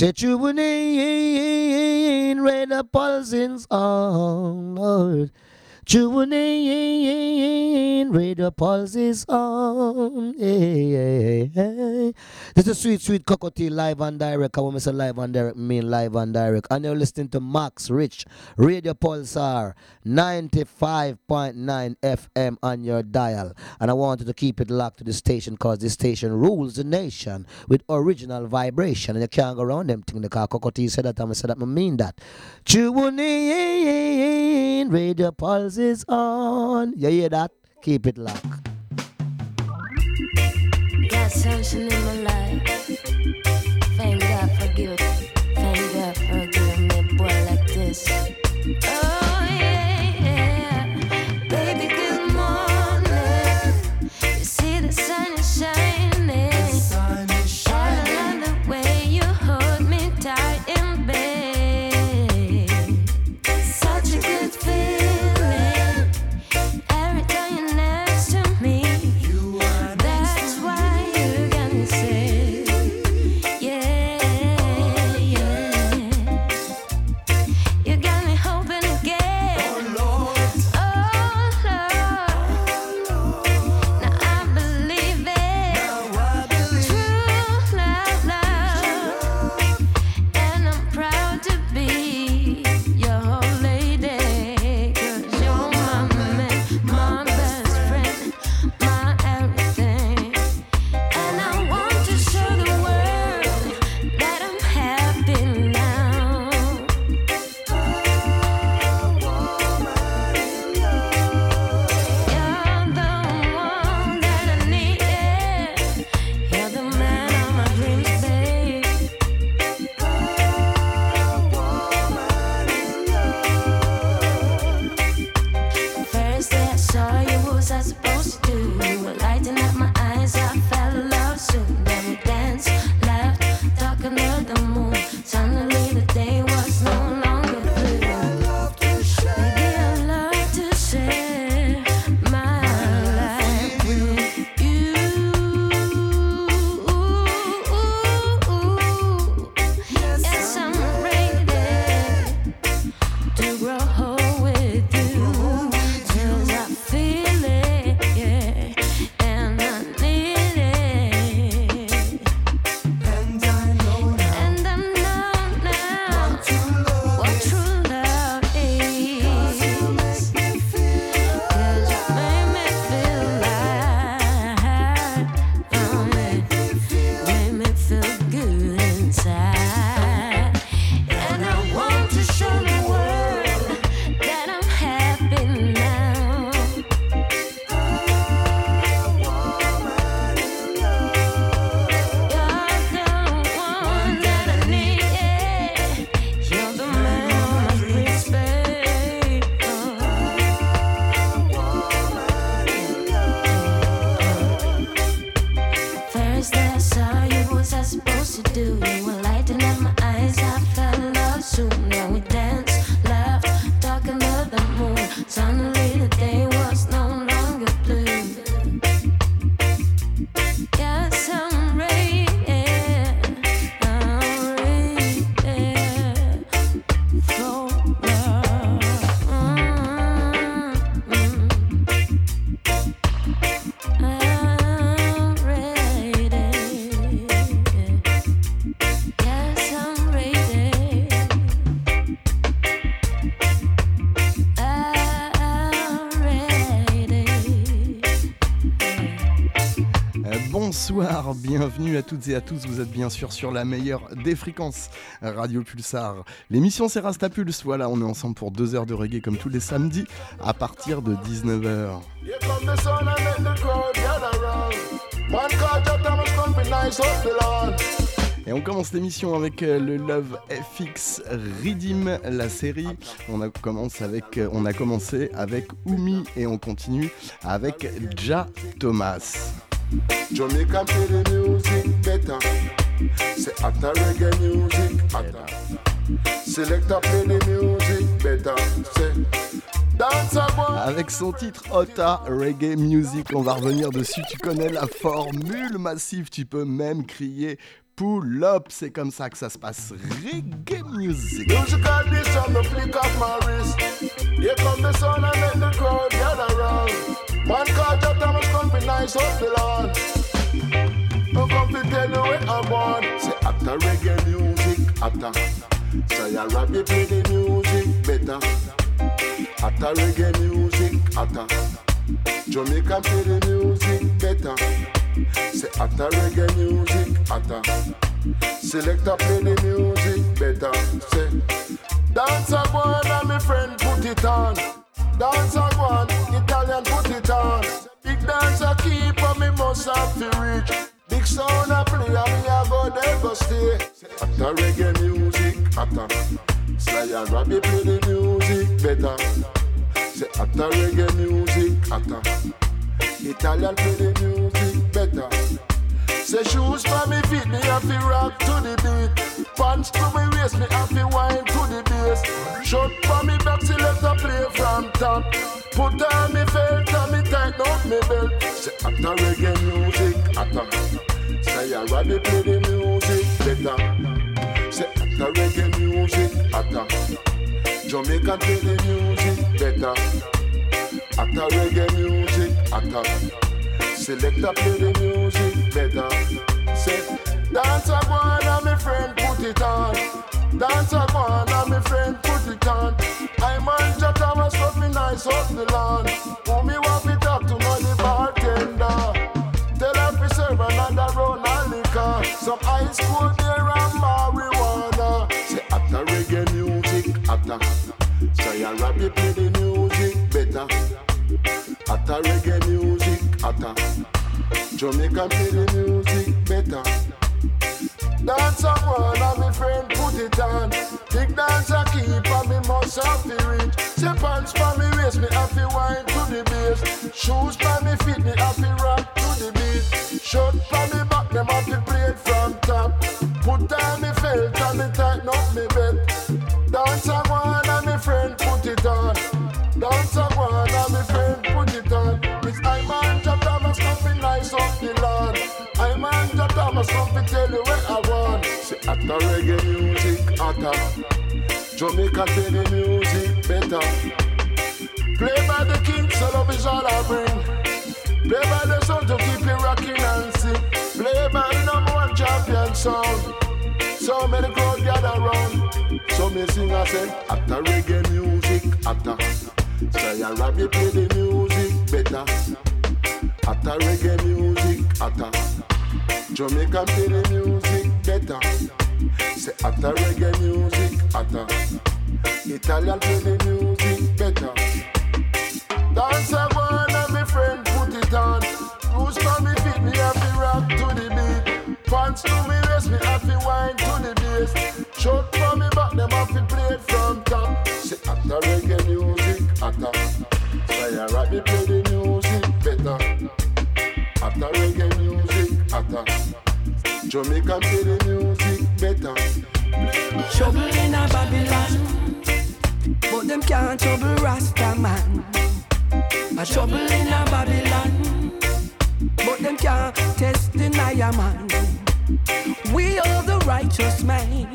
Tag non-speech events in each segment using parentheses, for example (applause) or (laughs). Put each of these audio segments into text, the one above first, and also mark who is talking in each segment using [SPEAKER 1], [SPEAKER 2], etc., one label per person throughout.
[SPEAKER 1] Tuning in, radar pulsing on, Lord. Tune in, radio pulse is on. Hey, hey, hey. This is Sweet Sweet Cockatoo live and direct. I want to say live and direct, mean live and direct. And you're listening to Max Rich, Radio Pulsar, 95.9 FM on your dial. And I wanted to keep it locked to the station because this station rules the nation with original vibration. And you can't go around them thing. The car Cockatoo said that, I'm said that, I mean that. Tune in, Radio Pulse is on. You hear that? Keep it locked.
[SPEAKER 2] Got in my life. Thank God for. Thank God for giving me boy like this.
[SPEAKER 3] Bienvenue à toutes et à tous. Vous êtes bien sûr sur la meilleure des fréquences, Radio Pulsar. L'émission c'est Rastapulse. Voilà, on est ensemble pour deux heures de reggae comme tous les samedis à partir de 19h.
[SPEAKER 4] Here come the sun and make the crowd gather round. Man called Jah Thomas come be nice up the lawn.
[SPEAKER 3] Et on commence l'émission avec euh, le Love FX Redeem, la série. On a, commence avec, euh, on a commencé avec Oumi et on continue avec Ja Thomas. Avec son titre Ota Reggae Music, on va revenir dessus. Tu connais la formule massive, tu peux même crier pull up. C'est comme ça que ça se passe. Reggae music.
[SPEAKER 4] Musical this on the flick of my wrist. Here come the sun and make the crowd gather round. Man called Jah Thomas come be nice up the lawn. To tell you what. Say after reggae music, after. Say I rap you play the music better. After reggae music, after. Jamaica play the music better. Say after reggae music, after. Selector play the music better. Say dance a and my friend put it on. Dance a one, Italian put it on. Big dance a keep and me must have to reach. Big sound a play and me a go there go stay. After reggae music, after. Sly and Robbie play the music better. Say after reggae music, after. Italian play the music better. Say shoes for me feet, me have to rock to the beat. Pants to me waist, me have to wine to the bass. Short for me back, select a play from top. Put on me felt and me tighten up me belt. Say after reggae music, after. Say I rather play the music better. Say after reggae music, after. Jamaican play the music better. After reggae music, after. Selector play the music better. Say, dance a one and my friend put it on. Dance a one and my friend put it on. I'm on Jah Thomas, but me nice up the lawn. Who me want to talk to the bartender. Tell her to serve another round of liquor. Some high school beer and marijuana. Say after reggae music, after. Say I rap you play the music better. After reggae music, after Jamaican play the music better. Dance a one and my friend put it on. Big dance a keep and me must have to reach. Say pants for me waist, me to wine to the bass. Shoes for me feet, me to rock to the beat. Shirt for me back, them have to from top. Put on me felt and me To tell you what I want. Say after reggae music, after Jamaica play the music better. Play by the king, so love is all I bring. Play by the sound to keep you rocking and sing. Play by the number one champion sound. So many crowd gather round. So me sing I say after reggae music, after. Say I you play the music better. After reggae music, after. Jamaican play the music better. Say after reggae music, after. Italian play the music better. Dance a one and my friend put it on. Jamaican play the music better.
[SPEAKER 5] Trouble in a Babylon, but them can't trouble Rasta man. A trouble in a Babylon, but them can't test the Naya man. We are the righteous man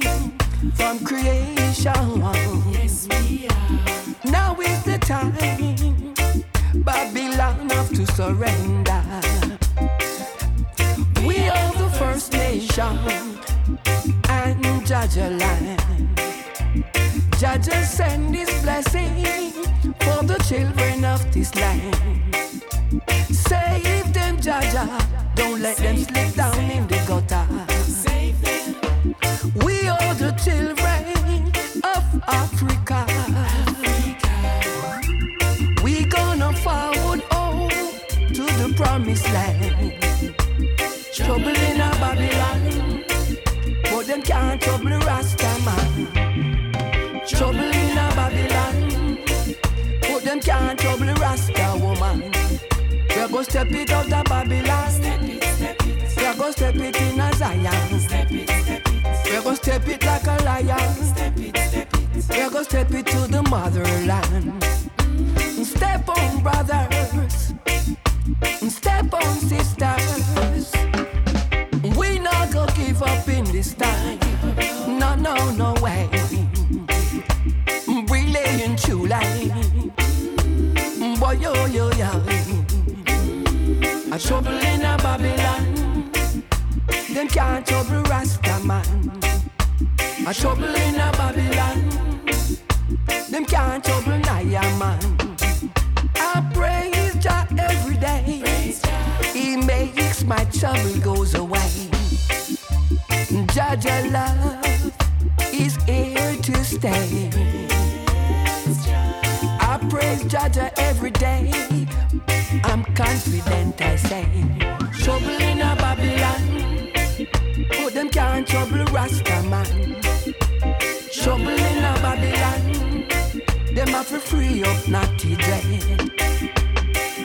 [SPEAKER 5] from creation. Yes, we are. Now is the time Babylon have to surrender. Jah Jah land. Jah Jah send his blessing for the children of this land. Save them, Jah Jah. Don't let them slip down in the gutter. Save them. We are the children of Africa. We gonna forward oh to the promised land. Go step it out of Babylon. Step it, step it. Yeah, go step it in a Zion. Step it, step it. We go step it like a lion. Step it, step it. We go step it to the motherland. Step on, brothers. Step on, sisters. We not gonna give up in this time. No, no, no way. We laying true. Boy, yo, yo, yo. A trouble in a Babylon. Them can't trouble Rasta man. A trouble in a Babylon. Them can't trouble Naya man. I praise Jah every day. He makes my trouble goes away. Jah Jah love is here to stay. I praise Jah Jah every day confident, I say. Trouble in a Babylon. Put them can't trouble Rasta man. Trouble in a Babylon. Them have to free up Natty J.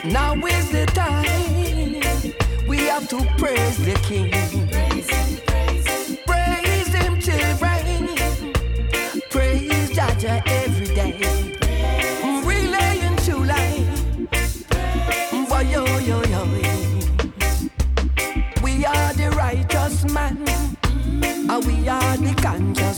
[SPEAKER 5] Now is the time we have to praise the King. Praise him, praise
[SPEAKER 6] him. Praise him children. Praise Jah Jah every day. yard, the canker.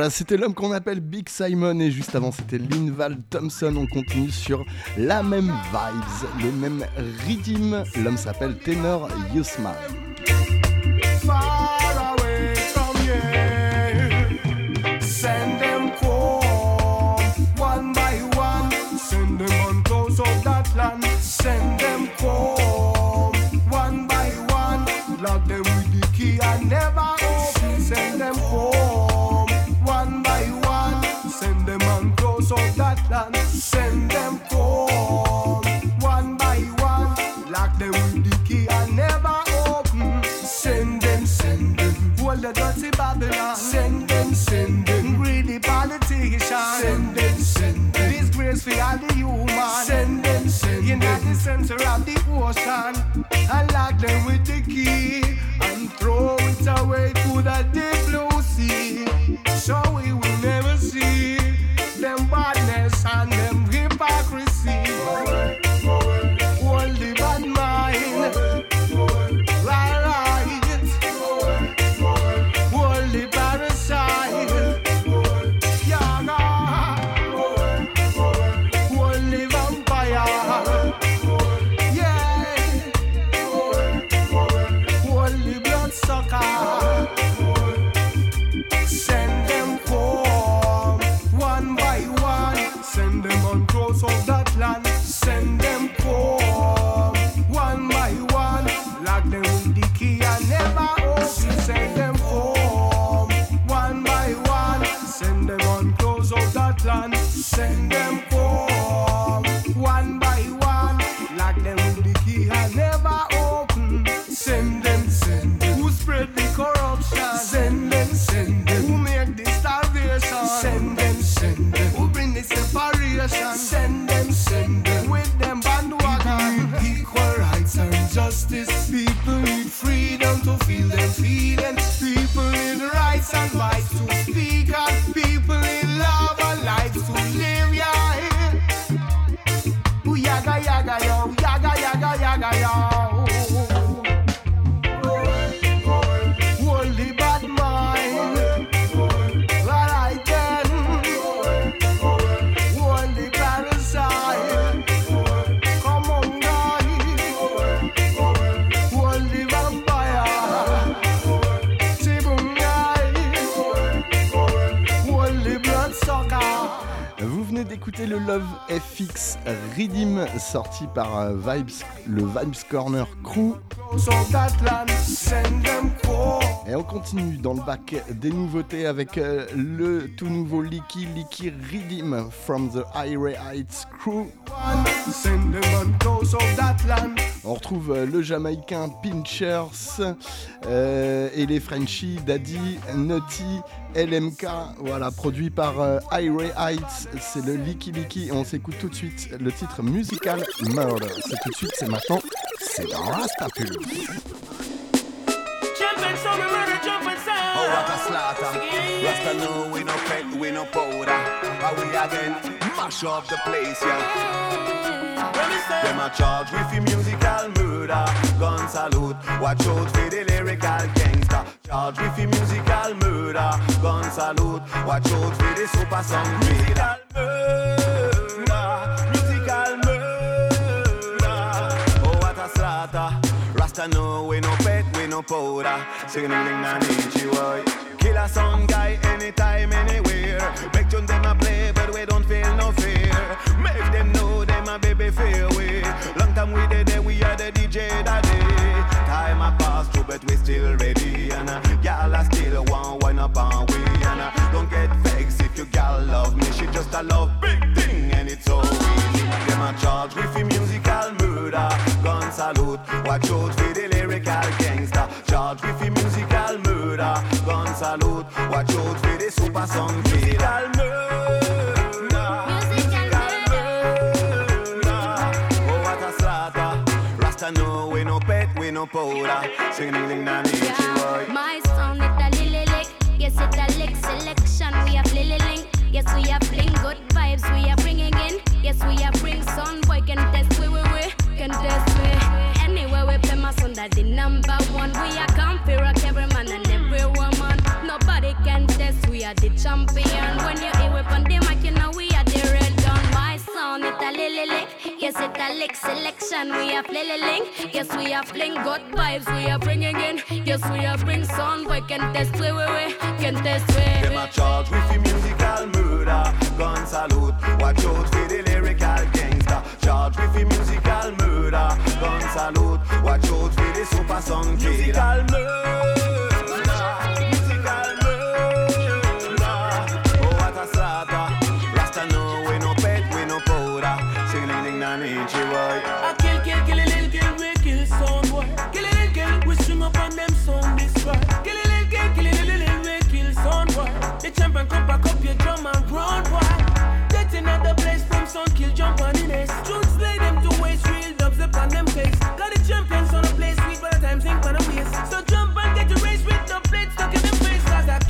[SPEAKER 3] Voilà, c'était l'homme qu'on appelle Big Simon et juste avant c'était Linval Thompson. On continue sur la même vibes, le même rythme. L'homme s'appelle Tenor Yusman.
[SPEAKER 7] land In the center of the ocean. And lock them with the key. And throw it away to the deep
[SPEAKER 3] par euh, Vibes, le Vibes Corner Crew. Continue dans le bac des nouveautés avec euh, le tout nouveau Licky Licky Redeem from the High Heights Crew.
[SPEAKER 7] On.
[SPEAKER 3] On retrouve euh, le Jamaïcain Pinchers euh, et les Frenchies Daddy, Nutty, LMK. Voilà, produit par Highway Heights. C'est le Licky Licky. On s'écoute tout de suite le titre musical Murder. C'est tout de suite, c'est maintenant. C'est dans Rastapul.
[SPEAKER 8] Jumping so
[SPEAKER 9] what a slaughter. Rasta know we no pet, we no powder. How we again mash up the place, yeah.
[SPEAKER 8] Let me say,
[SPEAKER 9] Them a charge with the musical murder. Gun salute, watch out for the lyrical gangster. Charge with the musical murder. Gun salute, watch out for the super song. Musical murder, musical murder. Oh, what a slaughter. Rasta know we no pet, no powder. Singing ding na nichi boy. Kill a sound guy anytime, anywhere. Make tune them a play, but we don't feel no fear. Make them know them a baby fair way. Long time we did there, we are the DJ that day. Time a pass through, but we still ready. And uh, y'all are still one wine up on we. And uh, don't get vexed if you gal love me. She just a love big thing, and it's so easy. Them a charge with the musical murder. Gun salute, watch out for the lyrical gangster. Charge with the musical murder. Gun salute, watch out for the super song killer. Murder, musical murder. Oh, what a slaughter. Rasta know we no pet, we no powder. Sing ding na nichi boy.
[SPEAKER 10] My sound it a lily lick. Yes, it a lick selection. We have lily link. Yes, we are bring good vibes. We are bringing in. Yes, we are bring son boy can test we we we can test we. Anywhere we son that the number one. We are comfy rock every man and every woman. Nobody can test. We are the champion. When you hear we on the mic, you know we are the red gun. My sound it a lily lick. Yes, it a lick selection. We are lily link. Yes, we are fling good vibes. We are bringing in. Yes, we are bring son boy can test we we we can test we.
[SPEAKER 9] Them a charge with the musical murder. Gun salute, watch out for the lyrical selector. Charge with the musical murder. Gun salute. Watch out for the super song killer. Musical murder. Musical murder. Oh, what a slaughter. Rasta no, we no pet, we no powder. Sing ding ding na nichi boy.
[SPEAKER 8] I kill, kill, kill, kill, kill, we kill some boy. Kill, kill, kill, we swing up on them some destroy. Kill, kill, kill, kill, kill, kill, we kill some boy. The champion come back up your drum and run boy. Get another place from sun kill jump on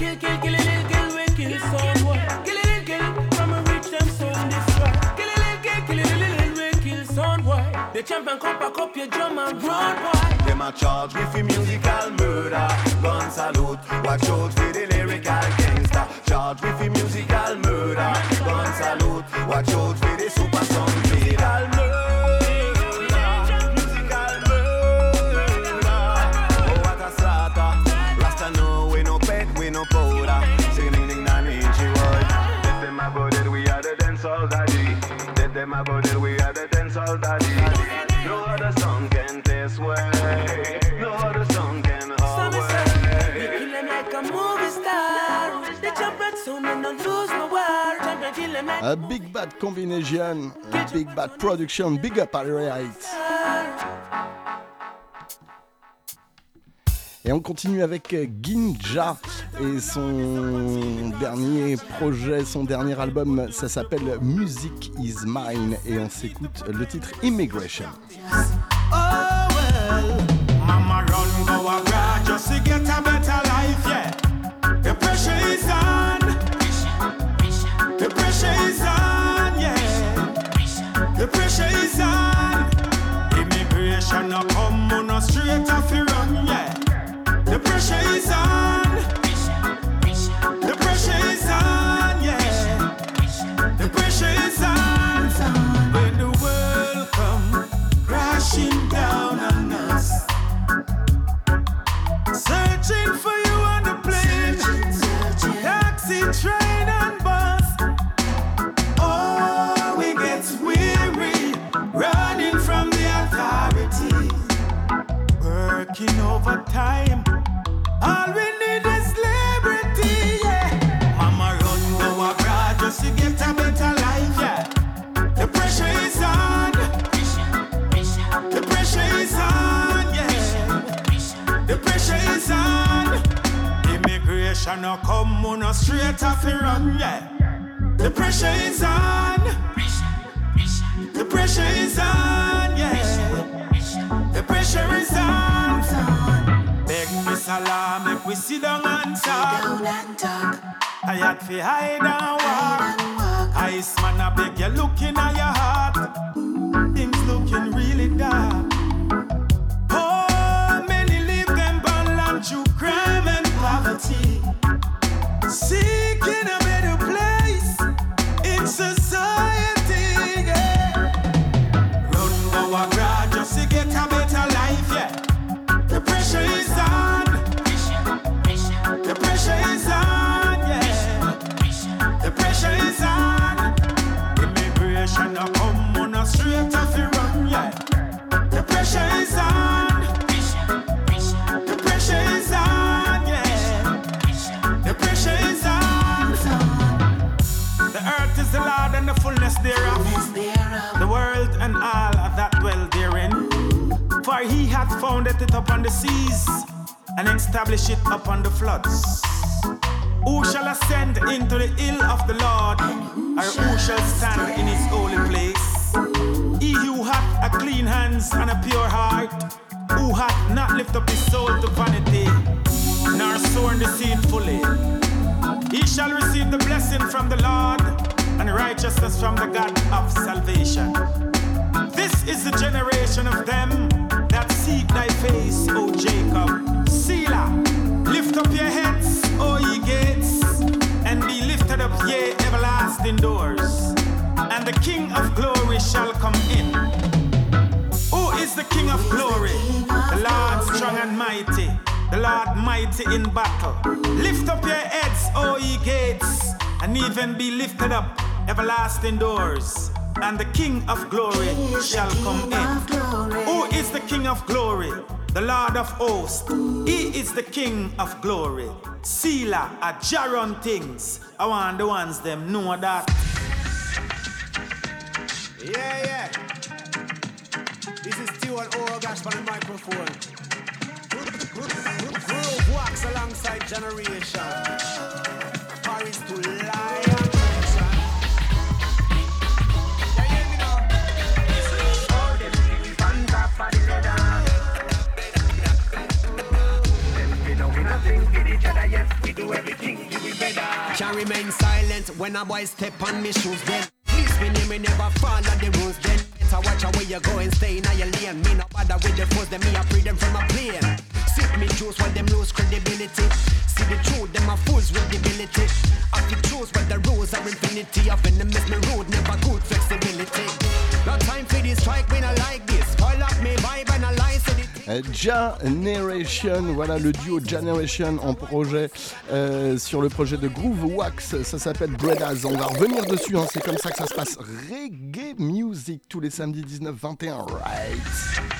[SPEAKER 8] kill, kill, kill, kill, kill, we kill some boy. Kill, kill, kill, from a reach them sound destroy. Kill, kill, kill, kill, kill, we kill boy. The champion come back up your drum and run boy.
[SPEAKER 9] Them a charge with the musical murder Gun salute, watch out for the lyrical gangster Charge with the musical murder Gun salute, watch out for the dancehall daddy No other song can taste way No other song can hold
[SPEAKER 8] Some say we
[SPEAKER 9] way
[SPEAKER 8] kill them like a movie star. The champion soon and not lose no war. Champion kill them like
[SPEAKER 3] A Big Bad Combination, a Big Bad Production, Big Up Alright. Et on continue avec euh, Ginja et son dernier projet, son dernier album, ça s'appelle Music is Mine et on s'écoute le titre Immigration.
[SPEAKER 11] Oh well, Mama run go abroad just to get a better life, yeah. The pressure is on. The pressure is on, yeah. The pressure is on. Immigration no come no straight off pressure is on. The pressure is on, yeah. The pressure is on. When the world come crashing down on us. Searching for you on the plane, taxi, train, and bus. Oh, we get weary running from the authority, working overtime. No come on no straight off the run, yeah. The pressure is on. The pressure is on, yeah. The pressure is on. Beg me salam, make we sit down and talk. I had to hide and walk. Ice man, I beg you, look in your heart. The pressure is on. The pressure is on. Yeah. The pressure is on. The earth is the Lord and the fullness thereof. The world and all that dwell therein. For he hath founded it upon the seas and established it upon the floods. Who shall ascend into the hill of the Lord, or who shall stand in his holy place? He who hath a clean hands and a pure heart, who hath not lifted up his soul to vanity, nor sworn deceitfully. He shall receive the blessing from the Lord and righteousness from the God of salvation. This is the generation of them that seek thy face, O Jacob. Selah, lift up your heads, O ye gates, and be lifted up, ye everlasting doors. And the King of glory shall come in. Who is the King of glory? The Lord strong and mighty, the Lord mighty in battle. Lift up your heads, O ye gates, and even be lifted up, everlasting doors. And the King of glory shall come in. Who is the King of glory? the Lord of hosts. He is the King of glory. Selah, a Jaron things. I want the ones them know that.
[SPEAKER 12] Yeah, yeah. This is Stewart Ogash on the microphone. Groove Wax alongside Generation. Paris to Lion. Yes, we do everything better. Can remain silent when a boy step on me shoes then. Me name me never follow the rules then. Better watch out where you go and stay in your lane. Me no bother with the foes, them me a free them from a plane. Sip me juice while them lose credibility. See the truth, them a fools with ability. I fi choose but the rules are infinity. Of enemies me rude, never good flexibility. No time for this strike, me not like this. Call up me
[SPEAKER 3] Generation, voilà le duo Generation en projet euh, sur le projet de Groove Wax, ça s'appelle Bredas. On va revenir dessus, hein, c'est comme ça que ça se passe. Reggae Music tous les samedis 19-21, right.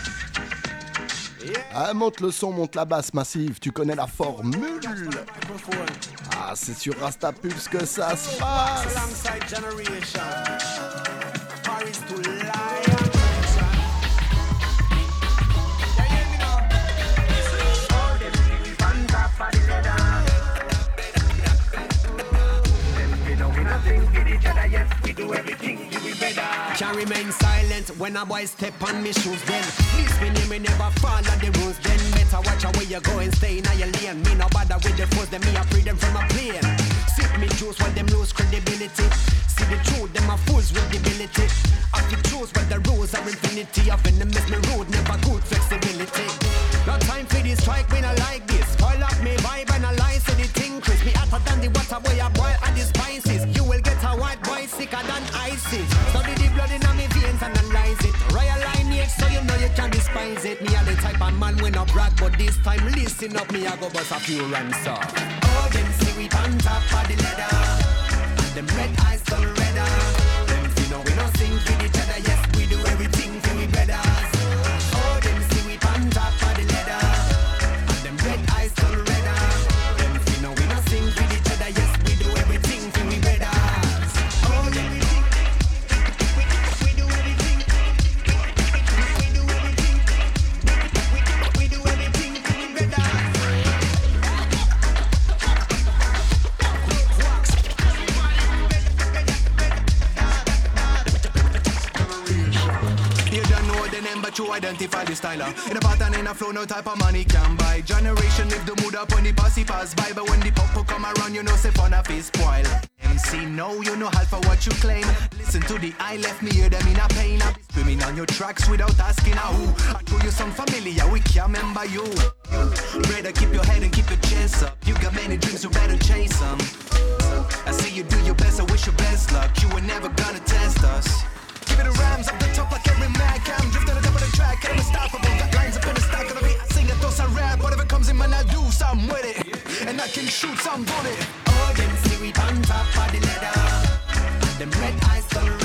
[SPEAKER 3] Ah, monte le son, monte la basse massive, tu connais la formule. Ah, c'est sur Rasta Pulse que ça se passe
[SPEAKER 12] better. Can remain silent when a boy step on me shoes then. Please me name me never follow the rules then. Better watch out where you go and stay in your lane. Me no bother with the foes, them me a free them from a plane. Sip me juice while them lose credibility. See the truth, them a fools with ability. I fi choose but the rules are infinity. Enemies me rude, never good flexibility. No time for this strike, me no like this. Call up me vibe and I lie, so the thing crisp. Me hotter than the water boy, a boil and the spices. You will get a white boy sicker than ISIS. Study the it. Royal lineage, so you know you can despise it. Me a the type of man when I brag, but this time listen up, me I go bust a few rhymes up. Oh, them see we on top of the ladder. And them red eyes turn redder.
[SPEAKER 13] Identify the styler. In a pattern, in a flow, no type of money can buy. Generation live the mood up when the posse pass by. But when the popo come around, you know, say fun of is spoil. MC, no, you know half of what you claim. Listen to the I left me, hear them in a pain. I be screaming on your tracks without asking a who. I told you some familiar, we can't remember you. Better keep your head and keep your chest up. You got many dreams, you better chase them. I see you do your best, I wish you best luck. You were never gonna test us. Give it a rhymes up the top like every mad cam. Drift the I'm unstoppable. Got lines up in the the beat. I sing it, thoughts I rap. Whatever comes in, man, I do something with it. And I can shoot some bullet.
[SPEAKER 12] Oh, them see we on top of the ladder. Them red eyes turn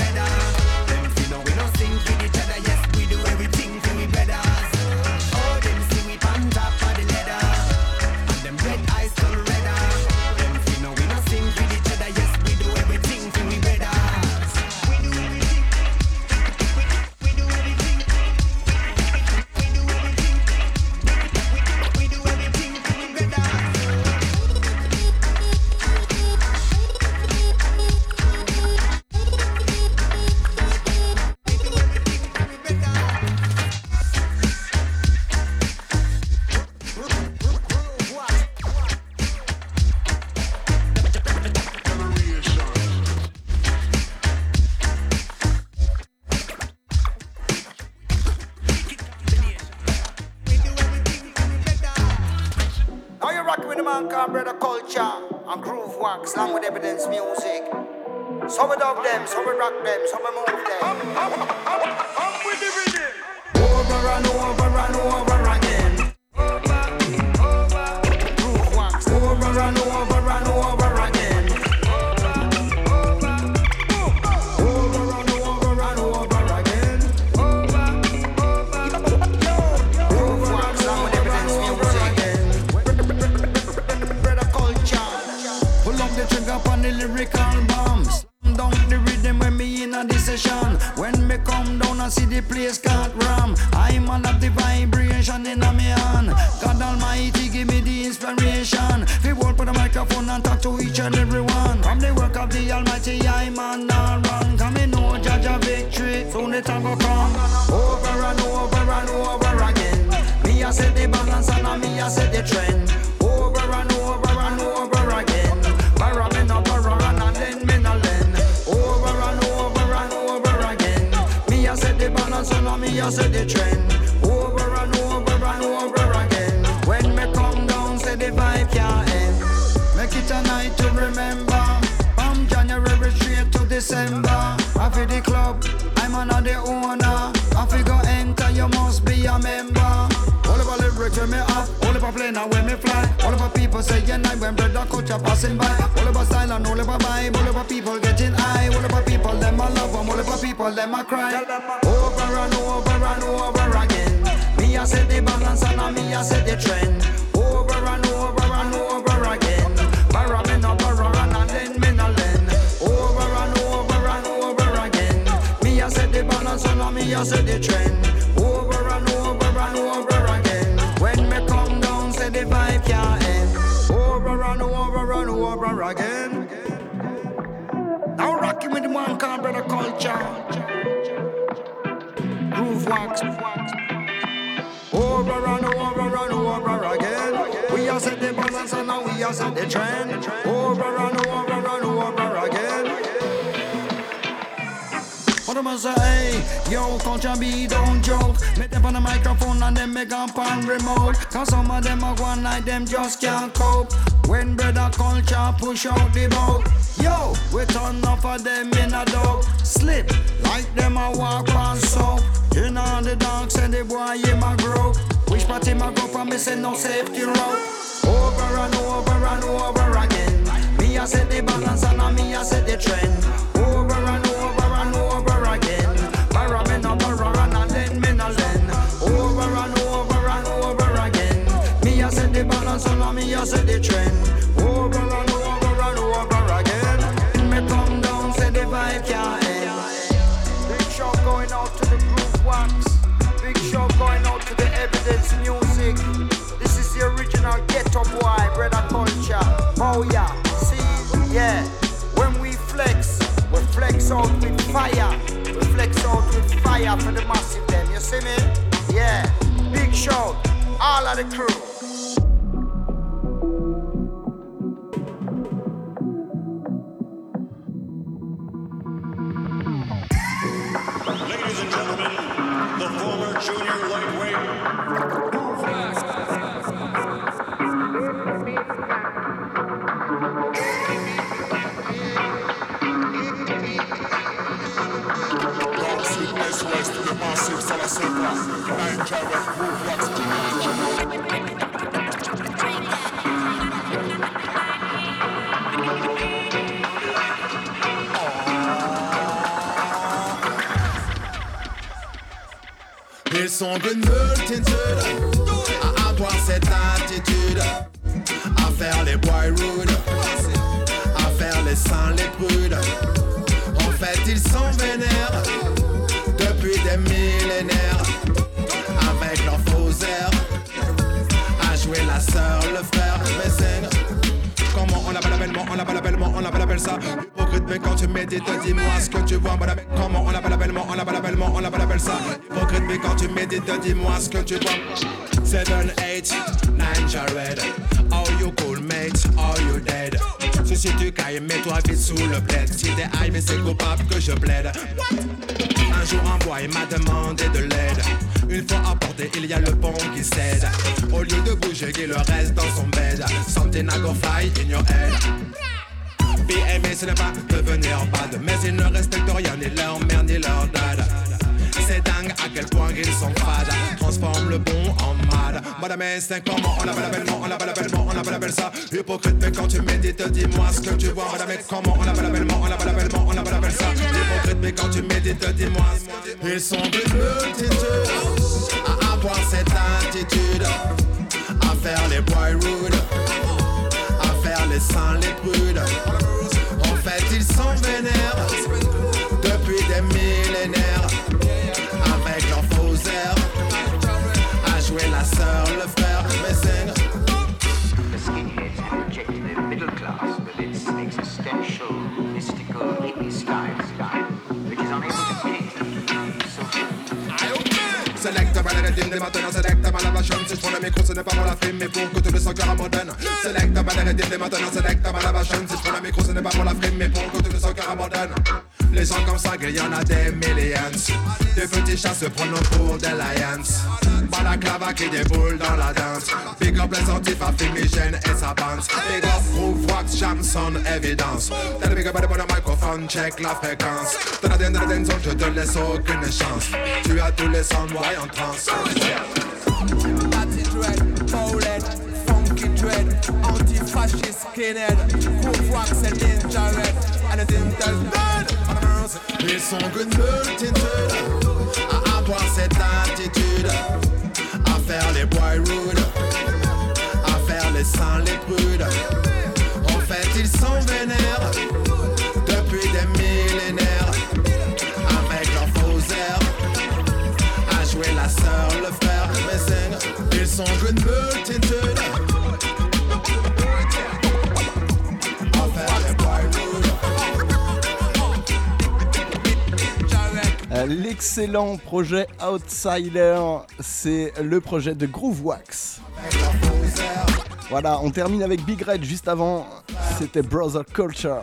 [SPEAKER 14] rock them, so we move set the trend. Over and over and over again. What am I say? Yo, culture be don't joke. Make them on the microphone and then make up on remote. Cause some of them are one like them just can't cope. When brother culture push out the boat. Yo, we turn off of them in a dog. Slip like them a walk on soap. In all the dark, send the boy in my grow. Which party my go from missing no safety rope. The crew.
[SPEAKER 15] Ils sont d'une multitude à avoir cette attitude, à faire les boy rude, à faire les saints les prudes. En fait, ils sont vénères depuis des millénaires, avec leurs faux airs, à jouer la sœur, le frère, c'est Comment on l'appelle bellement, on l'appelle bellement, on l'appelle appelle ça Mais quand tu médites, dis-moi ce que tu vois. Comment? On l'appelle bellement, on l'appelle bellement, on l'appelle appelle ça. Hypocrite mais quand tu médites, dis-moi ce que tu vois. 7, 8, 9 Jared Are you cool mate, are you dead? Si si tu cailles, mets-toi vite sous le bled Si t'es high mais c'est coupable que je plaide. Un jour un il m'a demandé de l'aide. Une fois apporté il y a le pont qui cède. Au lieu de bouger il reste dans son bed. Something I go fly in your head Aimé ce n'est pas devenir bad Mais ils ne respectent rien ni leur mère ni leur dad c'est dingue à quel point ils sont fades. Transforme le bon en mal. Madame c'est comment on l'appelle bellement On l'appelle bellement, on l'appelle belle ça. Hypocrite mais quand tu médites dis-moi ce que tu vois. Madame comment on l'appelle bellement On l'appelle bellement, on l'appelle belle ça. Hypocrite mais quand tu médites dis-moi Ils sont des multitudes À avoir cette attitude À faire les boy rude dessin les brûle. En fait, ils sont vénères depuis des millénaires avec leurs faux airs. À jouer la sœur, le frère, mais c'est rythmes des maintenant Select mal la vachon Si je prends le micro ce n'est pas pour la frime Mais pour que tout le son cœur abandonne Select mal les rythmes des maintenant Select mal la vachon Si je prends le micro ce n'est pas pour la frime Mais pour que tout le son cœur abandonne Les gens comme ça il y en a des millions Des petits chats se prennent pour des lions Balaclava qui déboule dans la danse Big up les antifs à fumigène et sa bande Big up Groove Wax, Jamson, évidence T'as le big up de microphone, check la fréquence T'as la de la dance, je te laisse aucune chance Tu as tous les sons en transe
[SPEAKER 16] Natty dread, anti-fascist.
[SPEAKER 15] Ils sont multitude à avoir cette attitude, à faire les boy rude, à faire les saints les prudes. En fait, ils sont vénères
[SPEAKER 3] Euh, L'excellent projet Outsider, c'est le projet de Groovewax. Voilà, on termine avec Big Red juste avant, c'était Brother Culture.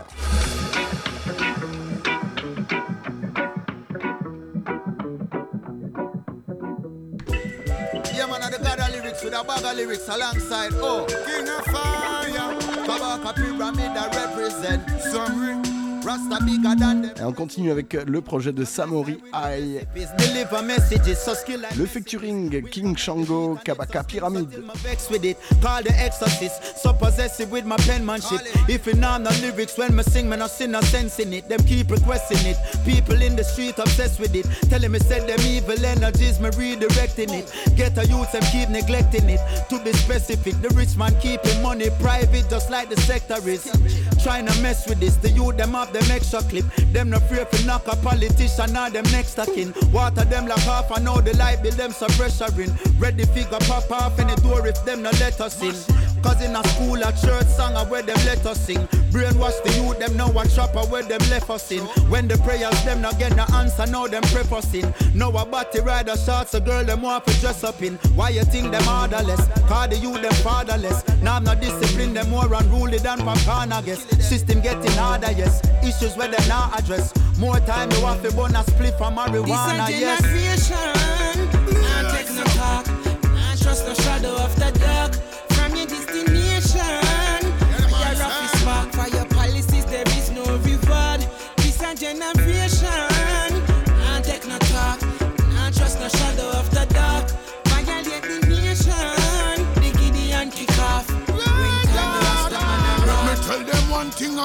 [SPEAKER 16] With a bag of lyrics alongside. Oh, King of Fire, Kabaka Pyramid that represent. Some ring. Rasta bigger than them.
[SPEAKER 3] Et on continue avec le projet de Samory I.
[SPEAKER 16] Deliver messages, so skill like
[SPEAKER 3] Le featuring King Shango, Kabaka Pyramid.
[SPEAKER 16] I'm vexed with it. Call the exorcist, so possessive with my penmanship. If you know the lyrics when me sing, me no see no sense in it. Them keep requesting it. People in the street obsessed with it. Telling me said them evil energies, me redirecting it. Get a youth and keep neglecting it. To be specific, the rich man keeping money private, just like the sector is. Trying to mess with this, the youth them have them extra clip. Them no fear to knock a politician or them next to kin. Water them like half, I know the light bill them some pressuring. Ready figure pop off any door if them no let us in. Cause in a school, a church song, where them let us sing. Brainwash the youth, them know what shop, a where them left us in. When the prayers, them not get the answer, now them prep us in. Now a body rider shots, a girl, them want to dress up in. Why you think them orderless? Cause the youth, them fatherless. Now I'm not disciplined, them more unruly than Papana, I guess. System getting harder, yes. Issues where them not address. More time, you have to burn a split from marijuana,
[SPEAKER 17] This a
[SPEAKER 16] yes.
[SPEAKER 17] Not take no talk. Not trust no shadow of the dark.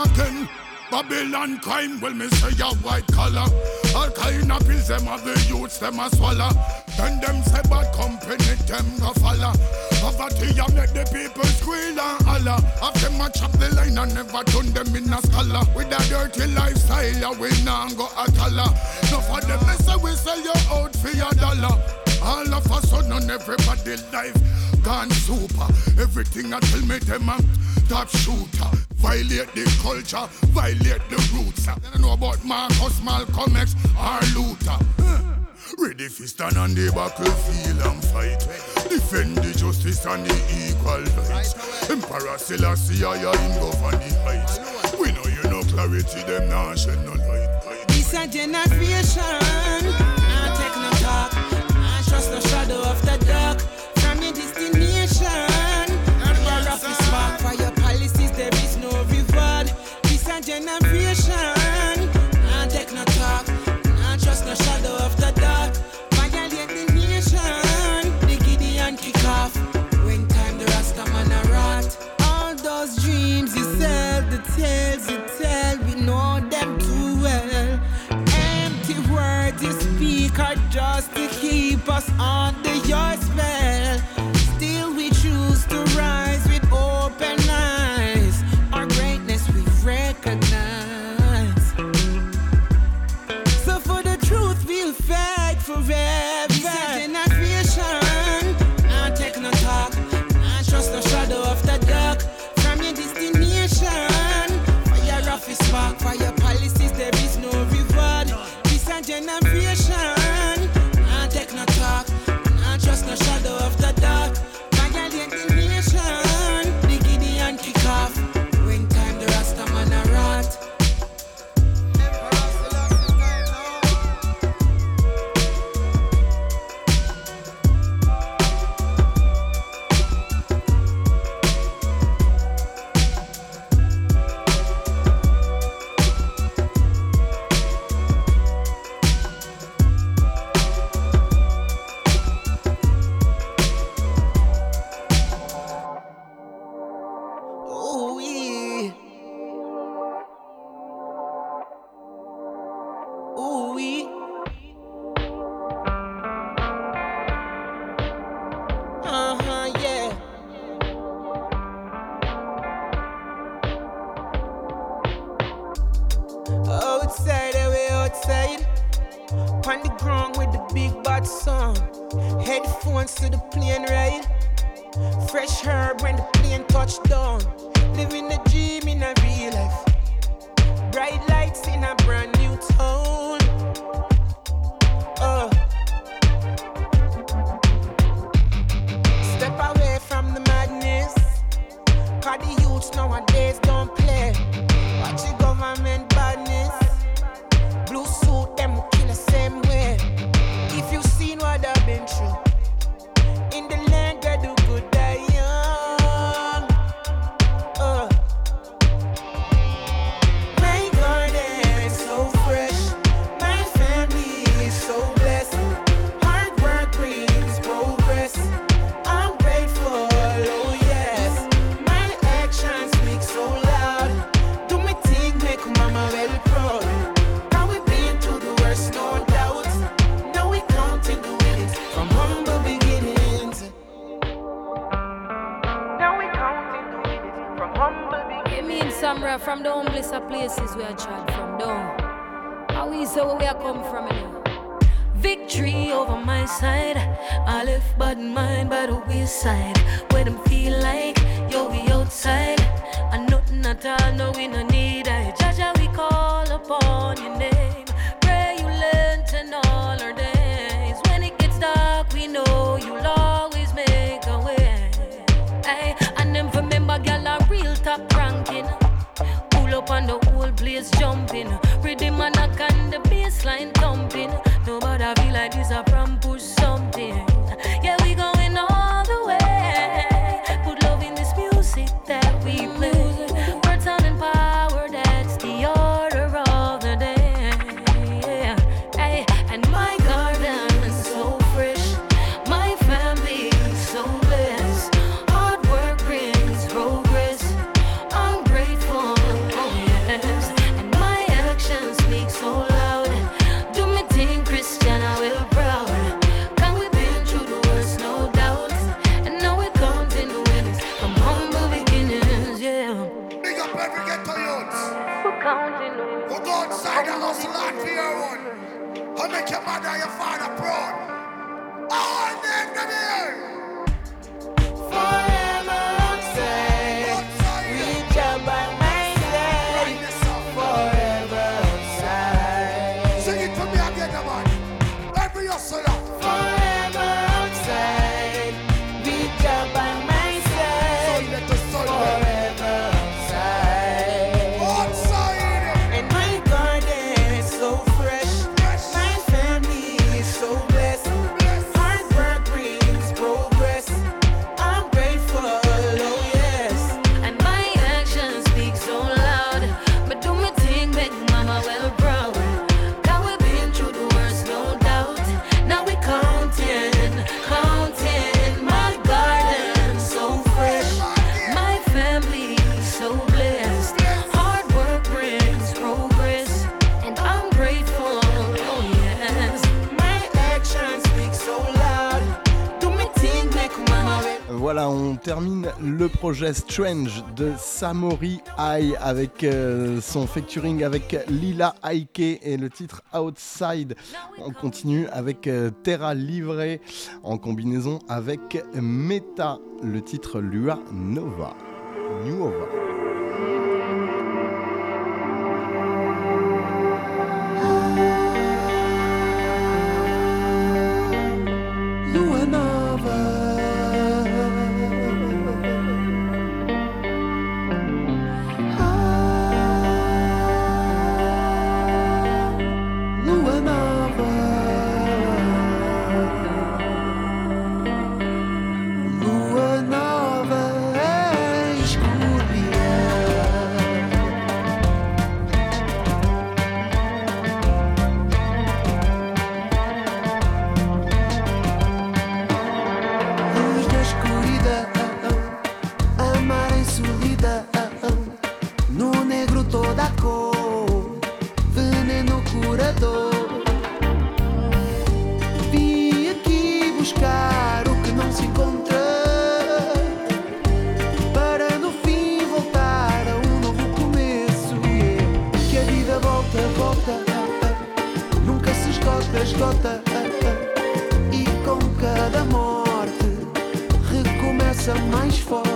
[SPEAKER 18] Again. Babylon crime, well me say a white collar. All kind of pills them have the youths them a swallow. Then them say bad company them go follow. Poverty a make the people squeal and holler. Have them a chop the line and never turn them in a scholar. With a dirty lifestyle, we nah go a collar. No for them they say we sell you out for your dollar. All of a sudden everybody life gone super. Everything I tell me them a top shooter. Violate the culture, violate the roots. I don't know about Marcus, Malcolm X, or Luther. (laughs) Ready for stand on the battlefield and fight. Defend the justice and the equal rights. Emperor Selassie, I am govern the heights. We know you know clarity, them nah shed no light.
[SPEAKER 17] This a generation. Not take no talk. Not trust no shadow of the dark. Tales you tell, we know them too well. Empty words you speak are just to keep us on the spell. big bad song.
[SPEAKER 19] Headphones to the plane ride. Fresh herb when the plane touch down. Living the dream in a real life. Bright lights in a brand
[SPEAKER 3] Voilà, on termine le projet Strange de Samori High avec euh, son featuring avec Lila Aike et le titre Outside. On continue avec euh, Terra Livré en combinaison avec Meta, le titre Luanova.
[SPEAKER 6] Lua Nova. gota eh, eh, e com cada morte
[SPEAKER 9] recomeça mais forte.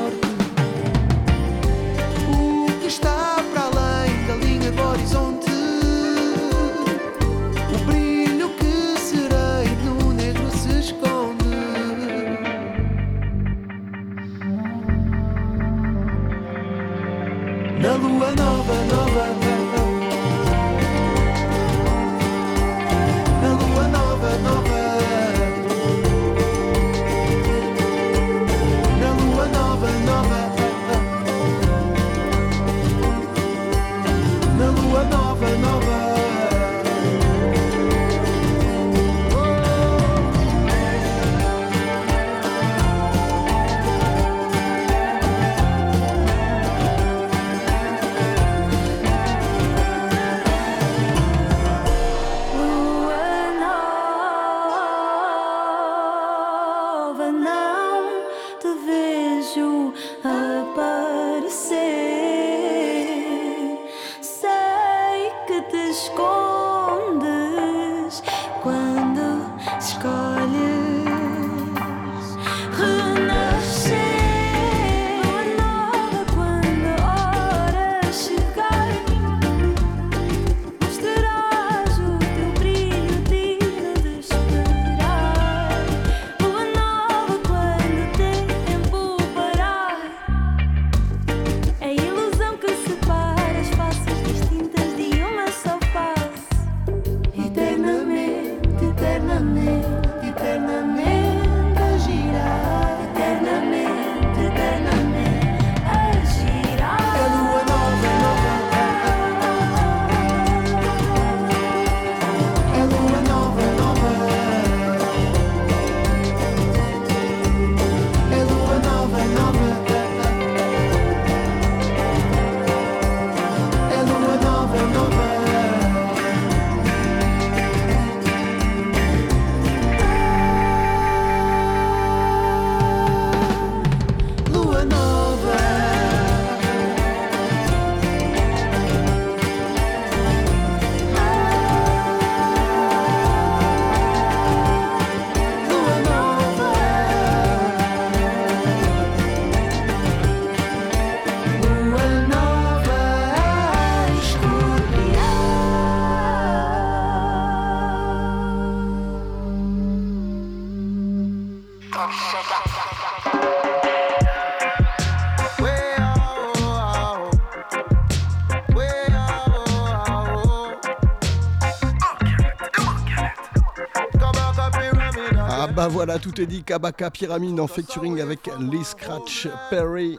[SPEAKER 3] Voilà, tout est dit. Kabaka Pyramide en featuring avec Lee Scratch Perry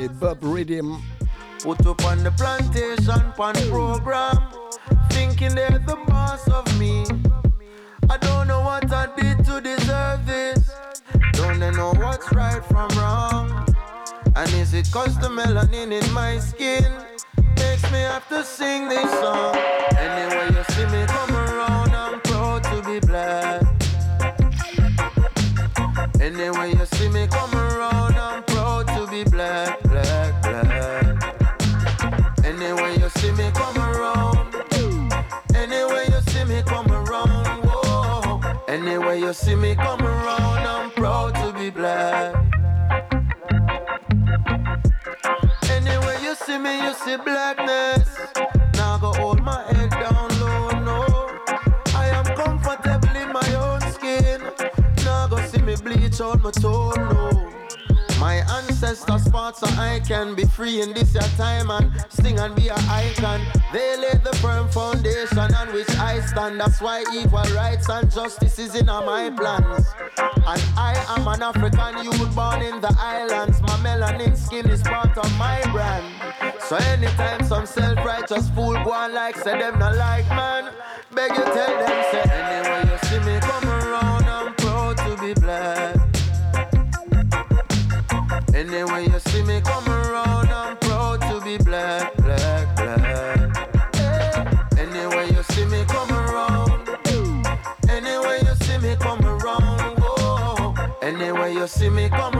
[SPEAKER 3] et Bob Rhythm.
[SPEAKER 9] Put up on the plantation, pan program. Thinking they're the boss of me. I don't know what I did to deserve this. Don't know what's right from wrong? And is it cause the melanin in my skin makes me have to sing this song? Anyway, you see me come around, I'm proud to be black. Anyway, you see me come around, I'm proud to be black, black, black. Anyway, you see me come around. Anyway, you see me come around. Whoa. Anyway, you see me come Fought so I can be free in this your time and sing and be an icon. They laid the firm foundation on which I stand. That's why equal rights and justice is in my plans. And I am an African youth born in the islands. My melanin skin is part of my brand. So anytime some self-righteous fool go on like say them not like man, beg you tell them say anyway Anyway you see me come around, I'm proud to be black, black, black. Anyway you see me come around, anyway you see me come around, oh. whoa. Anyway you see me come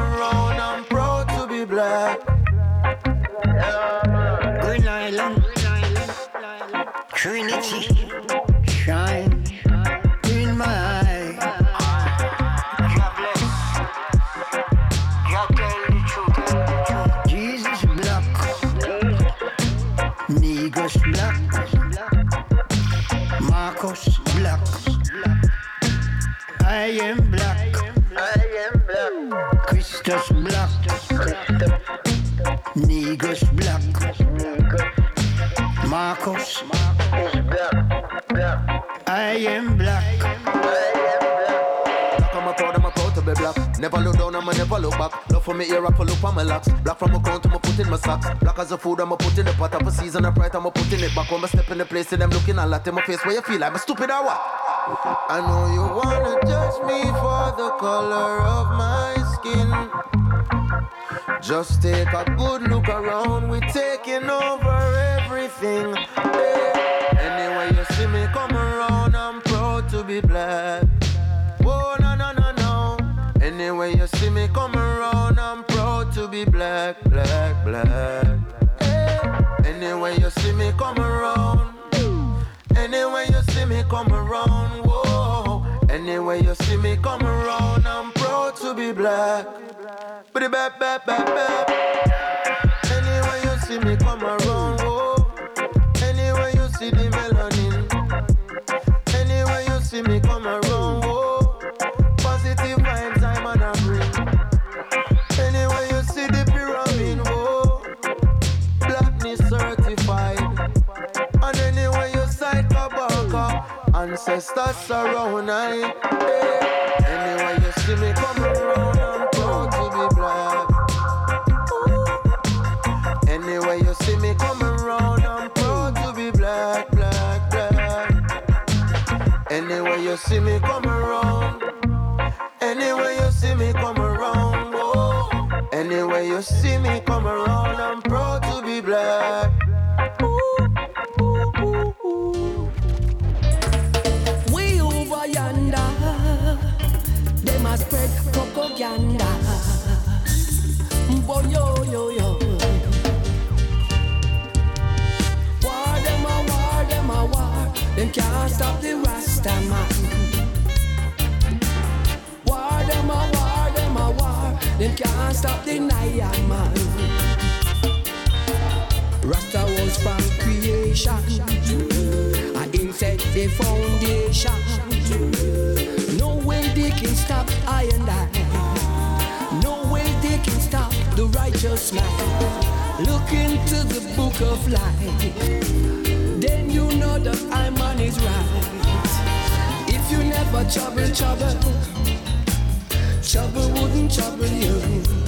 [SPEAKER 20] me ear, I pull up on my locks. Black from my crown to my put in my socks. Black as a food, I'ma put in the pot. Up a season of pride, I'ma put in it back. When I step in the place, and them looking a lot in my face. Where you feel like I'm stupid or what?
[SPEAKER 9] I know you wanna judge me for the color of my skin. Just take a good look around, we're taking over everything. Yeah. Anyway, you see me come around, I'm proud to be black. Oh, no, no, no, no. Anyway, you see me come be black, black, black. Anyway, you see me come around. Anyway, you see me come around, whoa. Anyway, you see me come around, I'm proud to be black. But bap, bap, bap, bap. Anyway, Ancestors surround I. Yeah. Anyway, you see me come around, I'm proud to be black. Anyway, you see me come around, I'm proud to be black, black, black. Anyway, you see me come around. Anyway, you see me come around. Whoa. Anyway, you see me come around, I'm proud to be black.
[SPEAKER 5] Stop the Rasta man. War them a war, them a war. Them can't stop the Naya man. Rasta was from creation. Him set the foundation. No way they can stop I and I. No way they can stop the righteous man. Look into the book of life. Is right. If you never trouble, trouble, trouble wouldn't trouble you.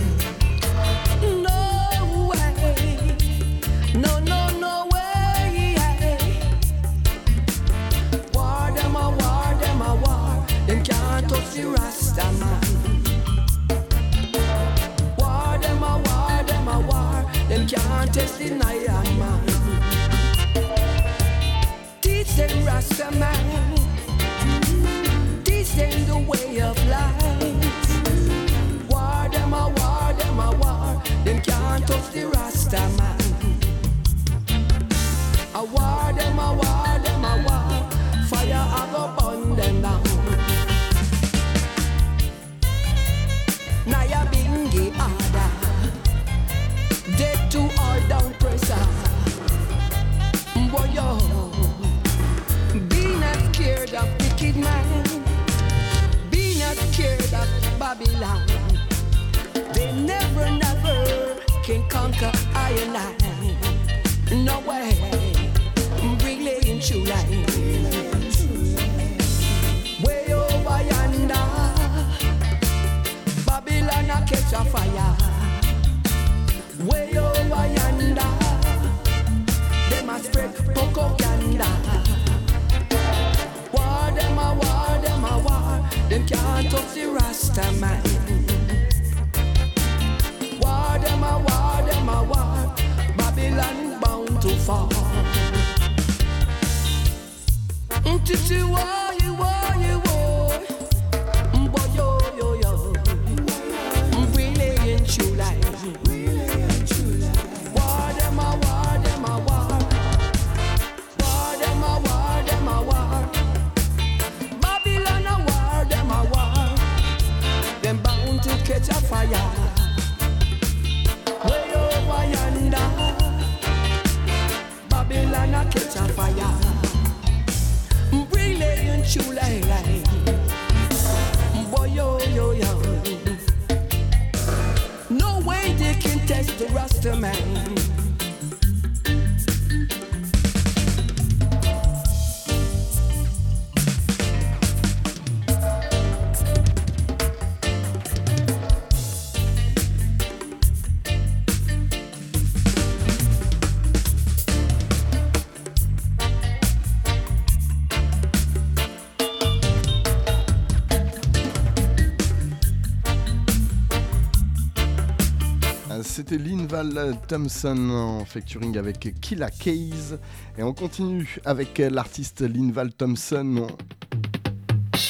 [SPEAKER 5] Stonval Thompson en featuring avec Killa Case. Et on continue avec l'artiste Linval Thompson.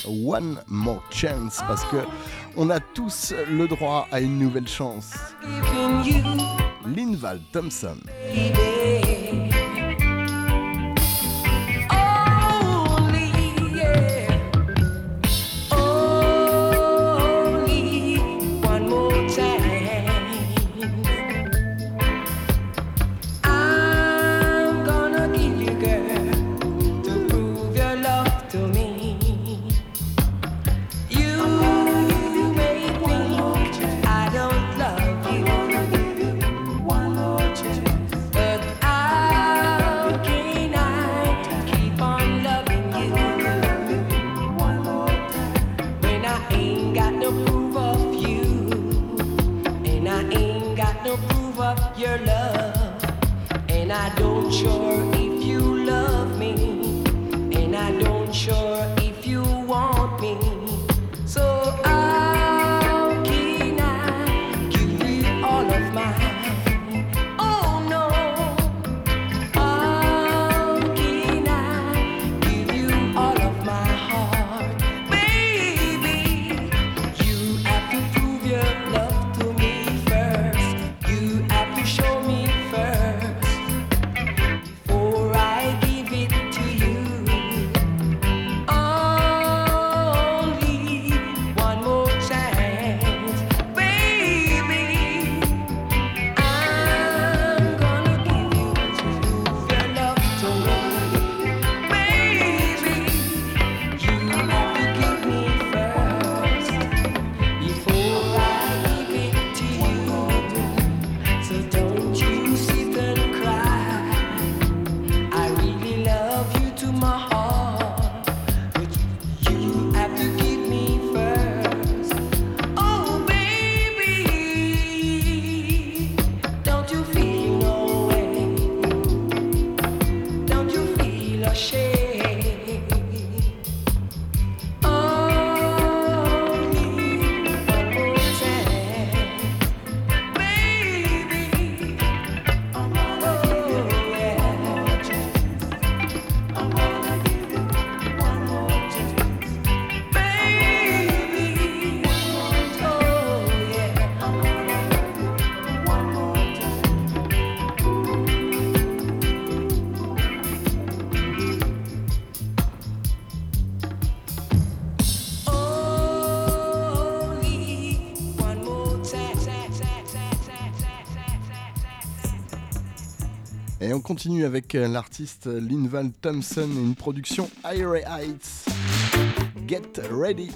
[SPEAKER 5] One more chance parce que on a tous le droit à une nouvelle chance. Linval Thompson. continue avec euh, l'artiste Linval Thompson et une production Irie Heights. Get ready.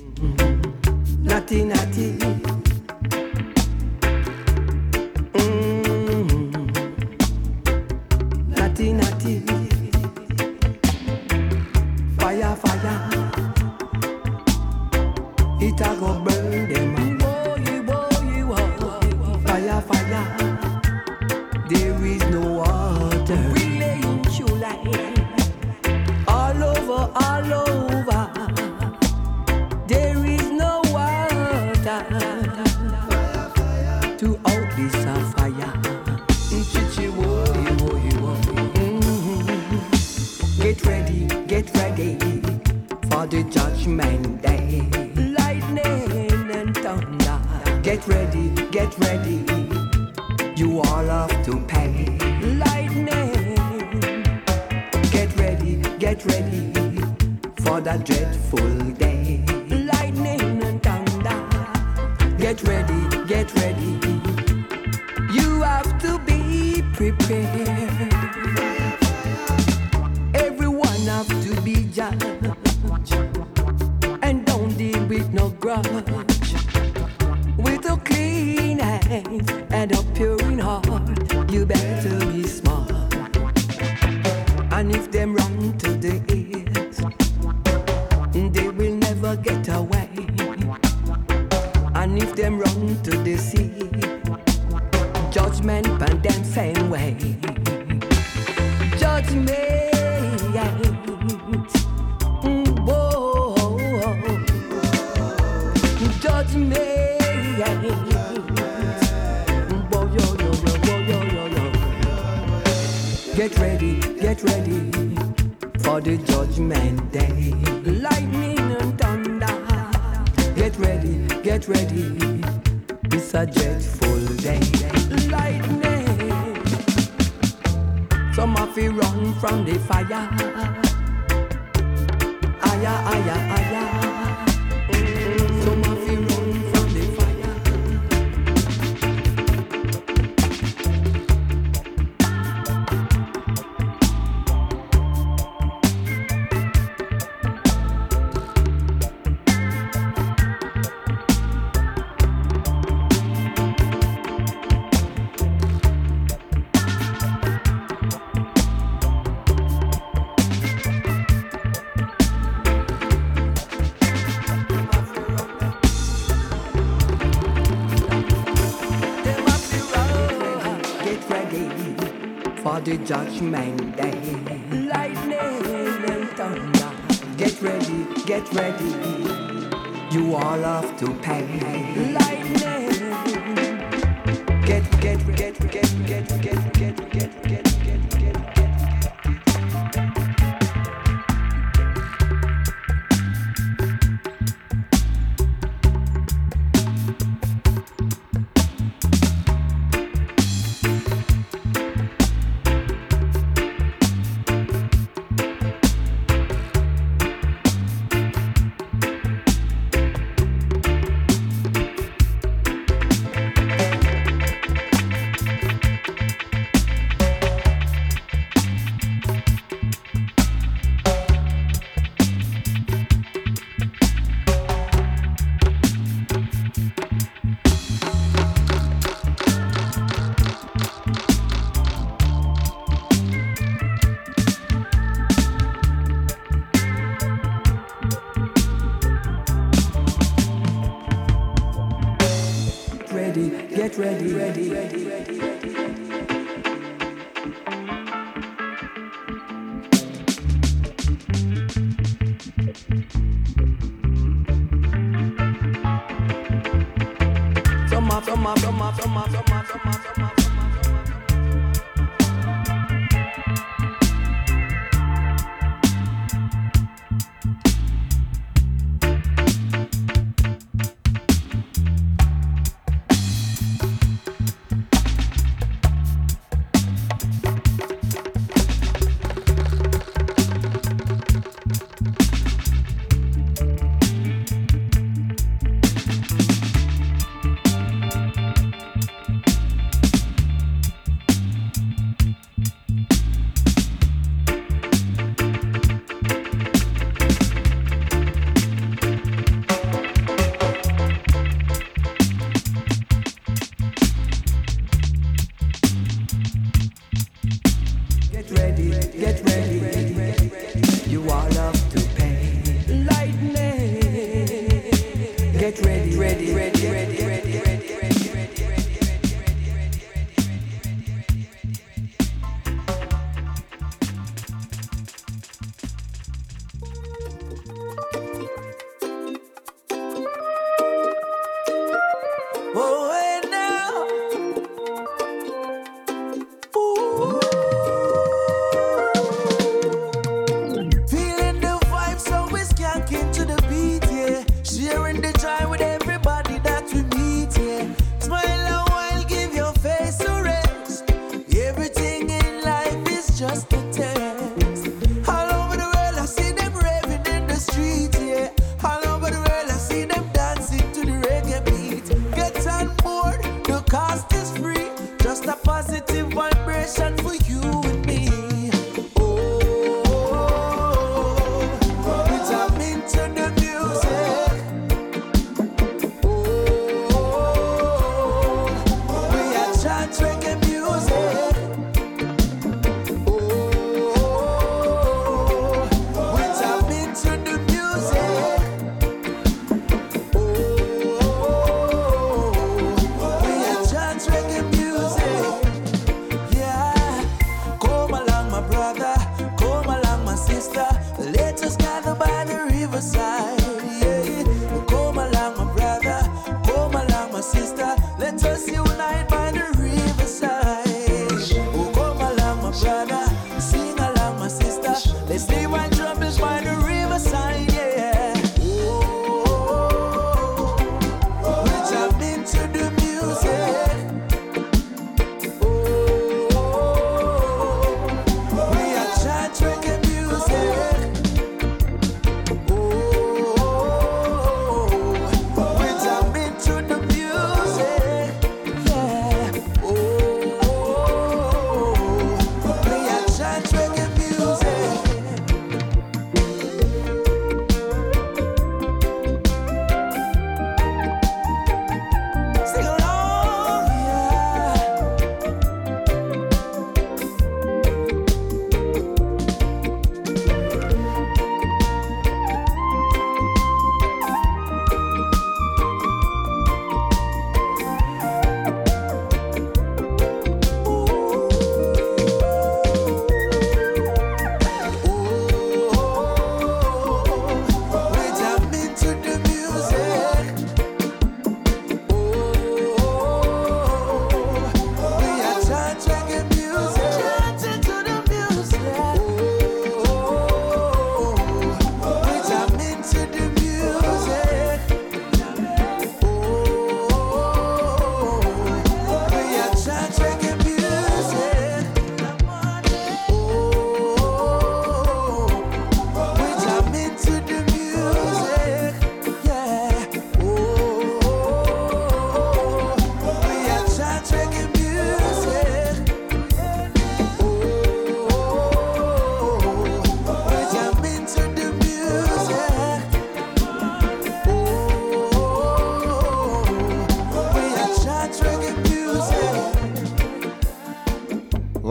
[SPEAKER 21] judgment day. Lightning and thunder, get ready, get ready. You all have to pay.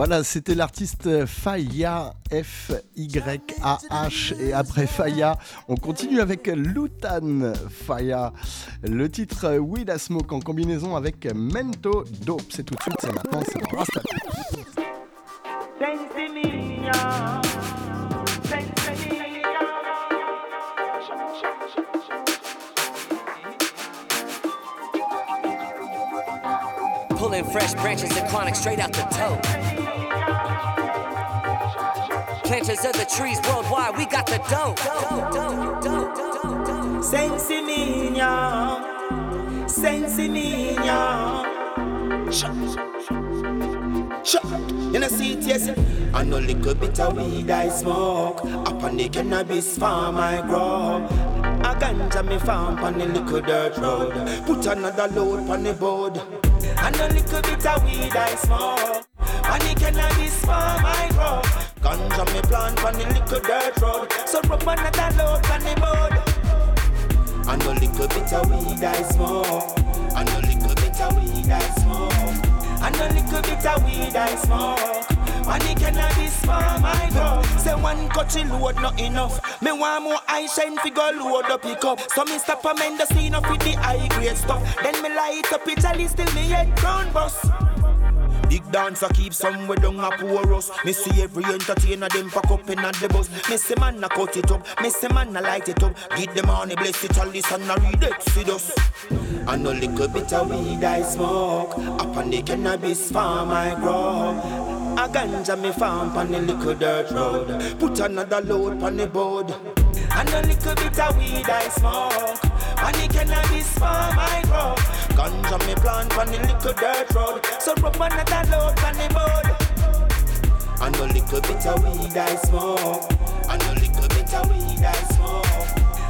[SPEAKER 3] Voilà, c'était l'artiste Faya, F-Y-A-H. Et après Faya, on continue avec Lutan Faya. Le titre Weed a Smoke en combinaison avec Mento Dope. C'est tout de suite, c'est maintenant, c'est dans Rasta.
[SPEAKER 22] Pulling fresh branches chronic straight out the toe. Planters of the trees worldwide, we got the dough.
[SPEAKER 16] Sensi niña, sensi niña. Shut. You know see it, yes. I know little bit of weed I smoke. Up on the cannabis farm I grow. A ganja me farm on the little dirt road. Put another load on the board. I know little bit of weed I smoke. On the cannabis farm I Ganja me plant on the little dirt road. So rub another load on the board. I know little bit of weed I smoke. I know little bit of weed I smoke. I know little bit of weed I smoke. When the cannabis farm I grow. Say one country load not enough. Me want more I shine fi go load up pick up. So me stop a mend the scene up with the high grade stuff. Then me light up it all still me head crown bus. Big dancer keep somewhere down a poor us. Me see every entertainer them pack up in the bus. Me say man a cut it up, me say man a light it up. Give them money, bless it, all this and a read Exodus. I know little bit of weed I smoke. Up on the cannabis farm I grow. A ganja me farm on the little dirt road. Put another load on the board. And a little bit of weed I smoke. On the cannabis farm. Plant on the little dirt road. So rub another load on the board. And a little bit of weed I smoke. And a little bit of weed I smoke.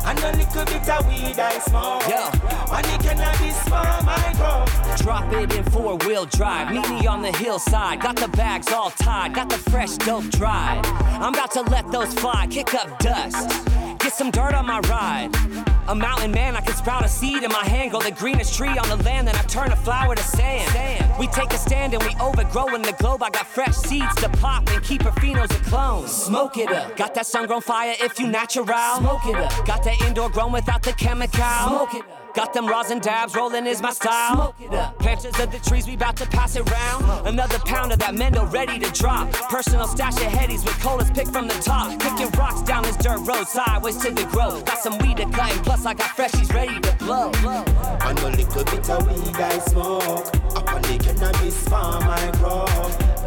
[SPEAKER 16] And a little bit of weed I smoke.
[SPEAKER 22] Yeah.
[SPEAKER 16] On the cannabis farm I grow.
[SPEAKER 22] Drop it in four wheel drive. Meet me on the hillside. Got the bags all tied. Got the fresh dope dried. I'm about to let those fly. Kick up dust. Get some dirt on my ride. A mountain man, I can sprout a seed in my hand. Go the greenest tree on the land, then I turn a flower to sand. We take a stand and we overgrow in the globe. I got fresh seeds to pop and keep Rufinos a clone. Smoke it up. Got that sun grown fire if you natural. Smoke it up. Got that indoor grown without the chemical. Smoke it up. Got them rosin dabs, rolling is my style. Smoke. Branches of the trees, we bout to pass it round. Another pound of that Mendo ready to drop. Personal stash of headies with colas picked from the top. Picking rocks down this dirt road, sideways to the grove. Got some weed to cut, and plus I got freshies ready to blow.
[SPEAKER 16] I know little bit of weed I smoke. Up on the cannabis farm I grow.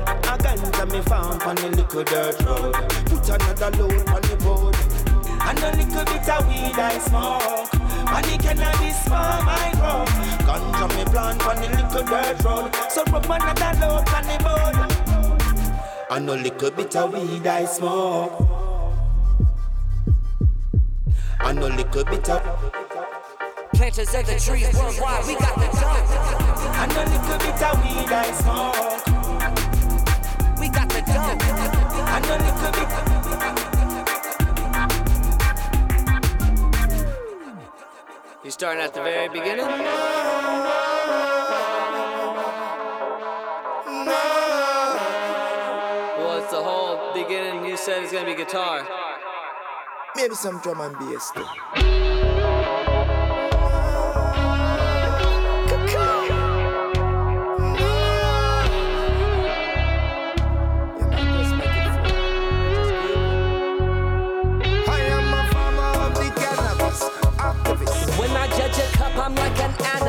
[SPEAKER 16] A ganja me farm on the little dirt road. Put another load on the board. I know little bit of weed I smoke. On the cannabis farm I grow. Ganja me plant on the little dirt road. So rub another load on the board. I know little bit of weed I smoke. I know little bit of
[SPEAKER 22] Planters of the trees worldwide, we got the dope.
[SPEAKER 16] I know little bit of weed I smoke.
[SPEAKER 22] We got the dope.
[SPEAKER 16] I know little bit.
[SPEAKER 22] You starting at the very beginning? Well, it's the whole beginning. You said it's gonna be guitar.
[SPEAKER 16] Maybe some drum and bass too.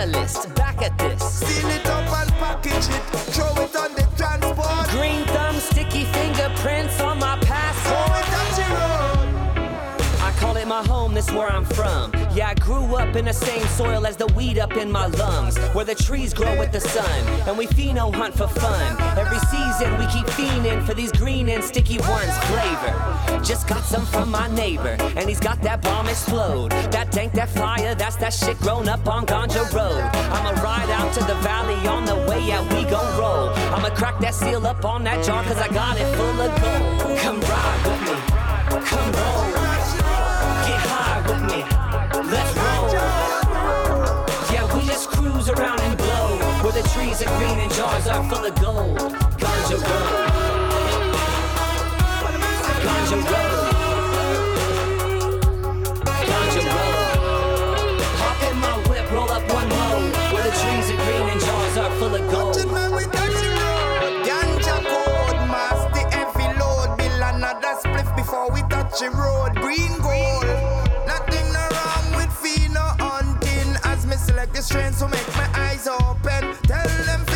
[SPEAKER 22] Analyst. Back at this.
[SPEAKER 23] Seal it up and package it, throw it on the
[SPEAKER 22] this where I'm from. Yeah, I grew up in the same soil as the weed up in my lungs, where the trees grow with the sun, and we pheno hunt for fun. Every season we keep fiending for these green and sticky ones flavor. Just got some from my neighbor, and he's got that bomb explode. That dank, that fire, that's that shit grown up on Ganja Road. I'ma ride out to the valley on the way out, we gon' roll. I'ma crack that seal up on that jar, cause I got it full of gold. Come ride with me, come roll with me. Let's roll. Yeah, we just cruise around and blow. Where the trees are green and jars are full of gold. Ganja
[SPEAKER 24] roll. Ganja
[SPEAKER 22] roll. Ganja. Hop in my whip, roll up one. Where the trees are green and jars are full of gold. before we touch the road. Green gold. The strains to make my eyes open. Tell them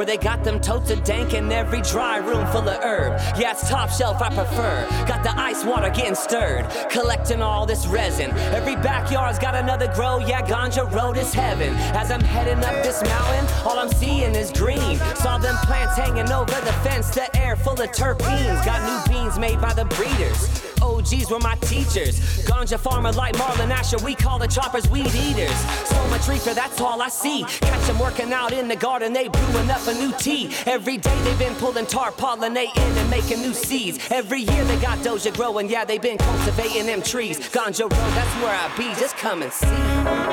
[SPEAKER 22] Where they got them totes of dank in every dry room full of herb. Yeah, it's top shelf, I prefer. Got the ice water getting stirred, collecting all this resin. Every backyard's got another grow, yeah, Ganja Road is heaven. As I'm heading up this mountain, all I'm seeing is green. Saw them plants hanging over the fence, the air full of terpenes. Got new beans made by the breeders. OGs were my teachers. Ganja farmer like Marlon Asher, we call the choppers weed eaters. So much reefer, that's all I see. Catch them working out in the garden, they brewing up a new tea. Every day they've been pulling tar, pollinating and making new seeds. Every year they got doja growing, yeah, they've been cultivating them trees. Ganja Road, that's where I be, just come and see.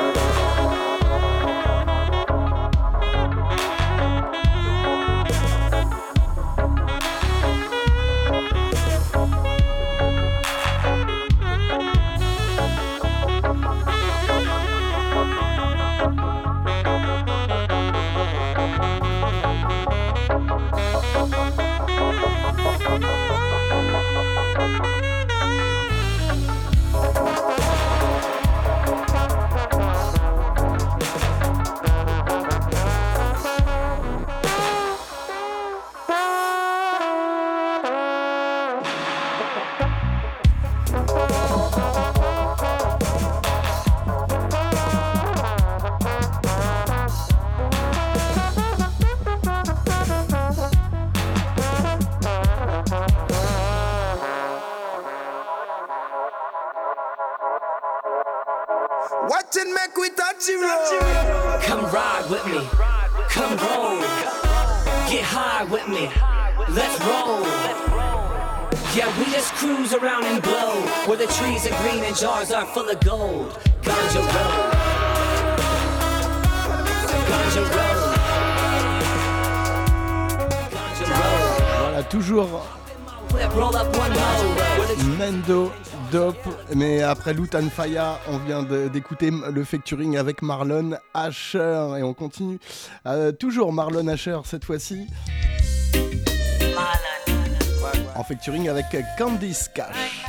[SPEAKER 3] Lutan Faya, on vient d'écouter le featuring avec Marlon Asher et on continue. Euh, toujours Marlon Asher cette fois-ci. En featuring avec Candice Cash.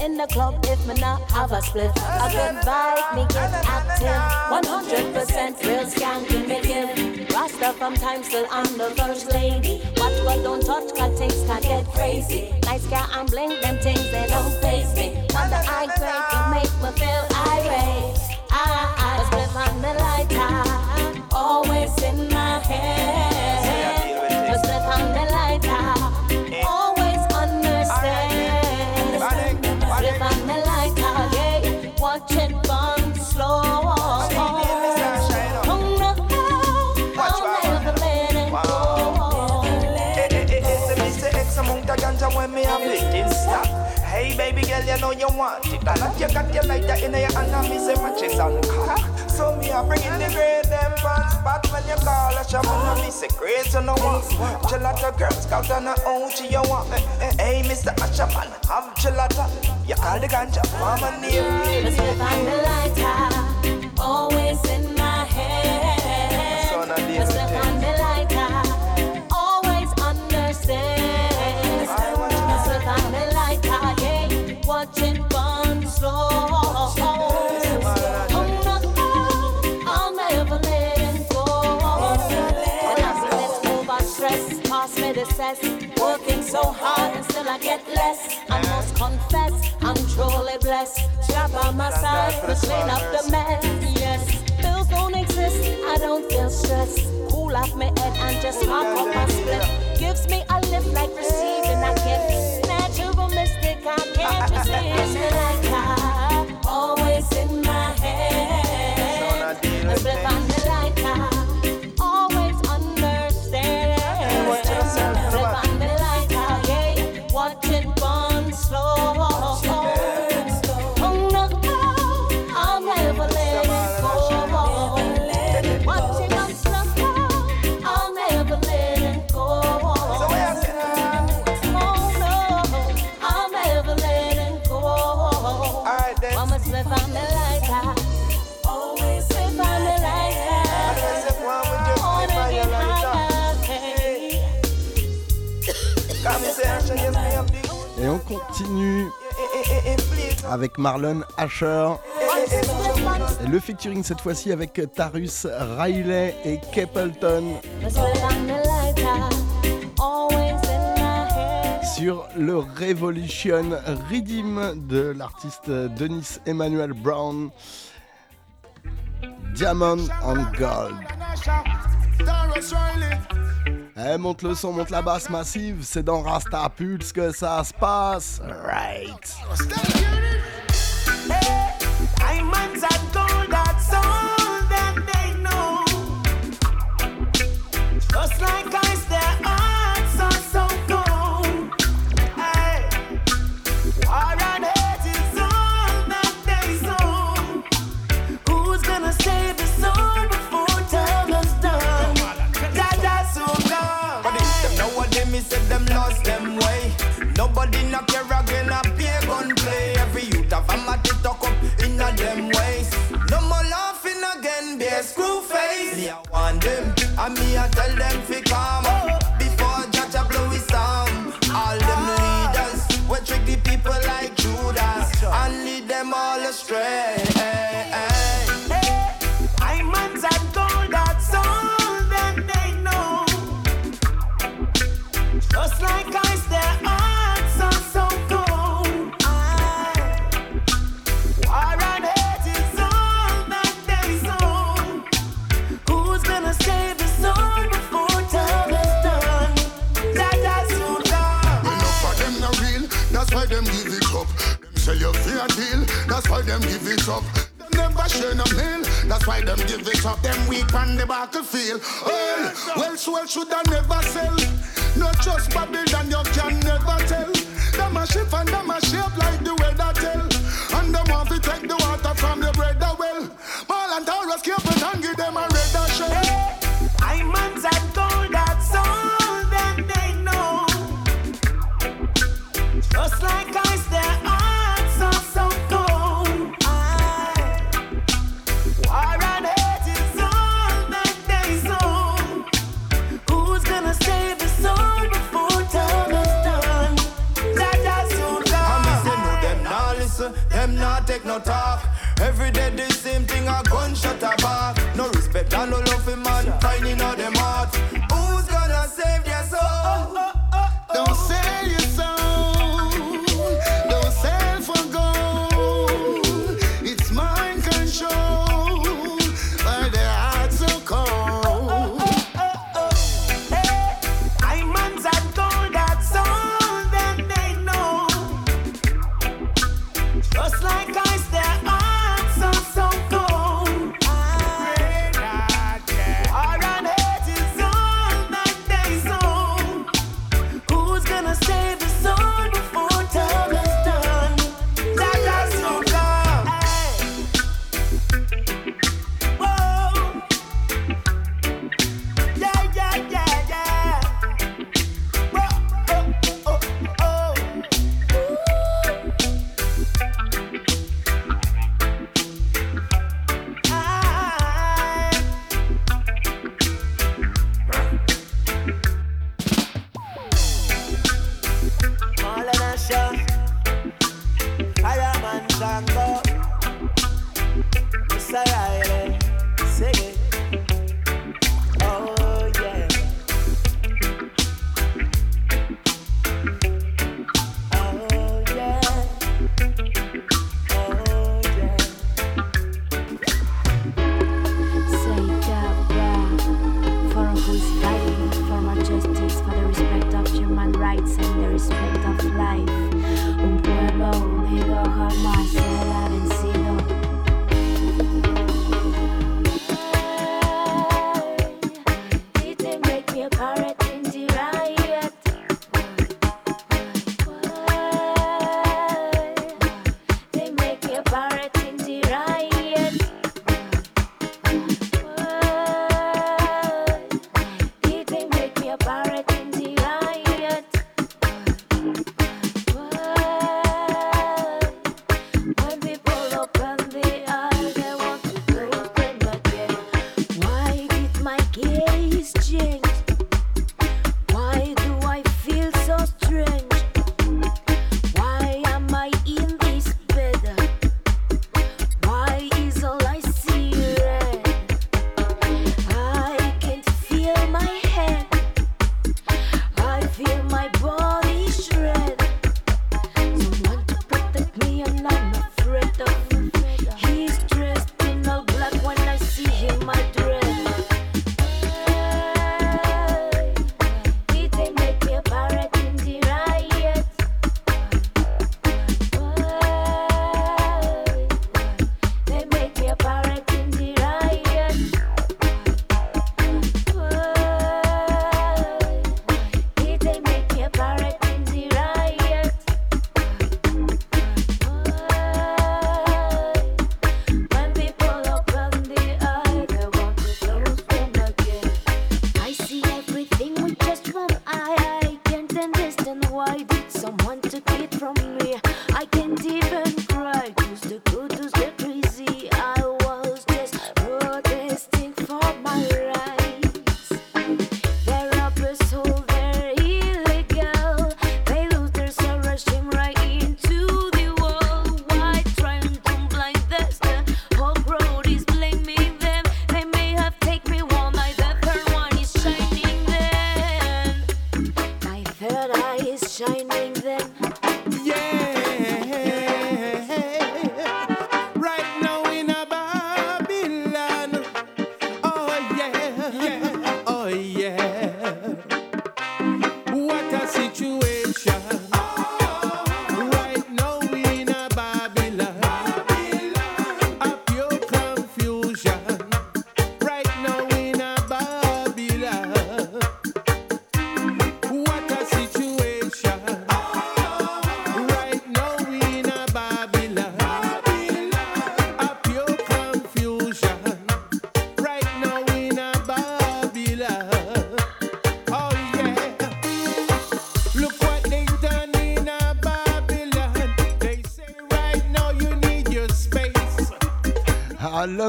[SPEAKER 19] In the club if me not have a split. A good vibe, me get active. 100% real skanking me give. Rasta from time still I'm the first lady. Watch but don't touch, cause things can get crazy. Nice guy and blink, them things they don't face me. Wonder I break, you make me feel irate. I, I, I split on the lighter, always in my head.
[SPEAKER 25] Baby girl, you know you want it. And if you got your lighter in your hand, and me say matches on cock. So me a bring in the grade them pants But when you call a shop, and me say grades you know what. Gelato girl scout and a OG you want. Eh, eh, Hey Mr. Ashaman, have gelato. You call the ganja farmer name.
[SPEAKER 19] Let's live on the lighter, always in so hard and still I get less. I must confess, I'm truly blessed. Strap on my side to clean up the mess. Yes, bills don't exist, I don't feel stressed. Cool off my head and just pop up my split. Gives me a lift like receiving a gift. Natural mystic, I can't (laughs) resist. Like I always in my head. Let's flip on
[SPEAKER 3] continue avec Marlon Asher. Le featuring cette fois-ci avec Tarus Riley et Capleton sur le Revolution Redeem de l'artiste Denis Emmanuel Brown. Diamond and Gold. Eh, monte le son, monte la basse massive, c'est dans Rasta Pulse que ça se passe. Right.
[SPEAKER 25] Nobody not care again, a pay gun play. Every youth of a matty talk up in a them ways. No more laughing again, be a screw face. Me I want them, and me I tell them fi
[SPEAKER 17] why them give it up. Them weak on the battlefield. Well, well, well should I never sell. Not just Babylon, you can never tell. Them a shift and them a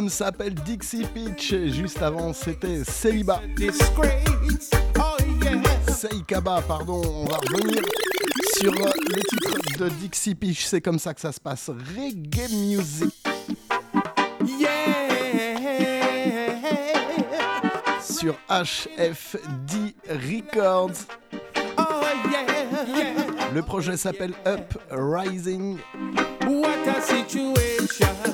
[SPEAKER 3] s'appelle Dixie Peach. Et juste avant, c'était Célibat.
[SPEAKER 26] Oh
[SPEAKER 3] Seikaba, pardon. On va revenir sur euh, les titres de Dixie Peach. C'est comme ça que ça se passe. Reggae music. Yeah. Sur HFD Records.
[SPEAKER 26] Oh yeah.
[SPEAKER 3] Le projet s'appelle Up Rising.
[SPEAKER 26] What a situation.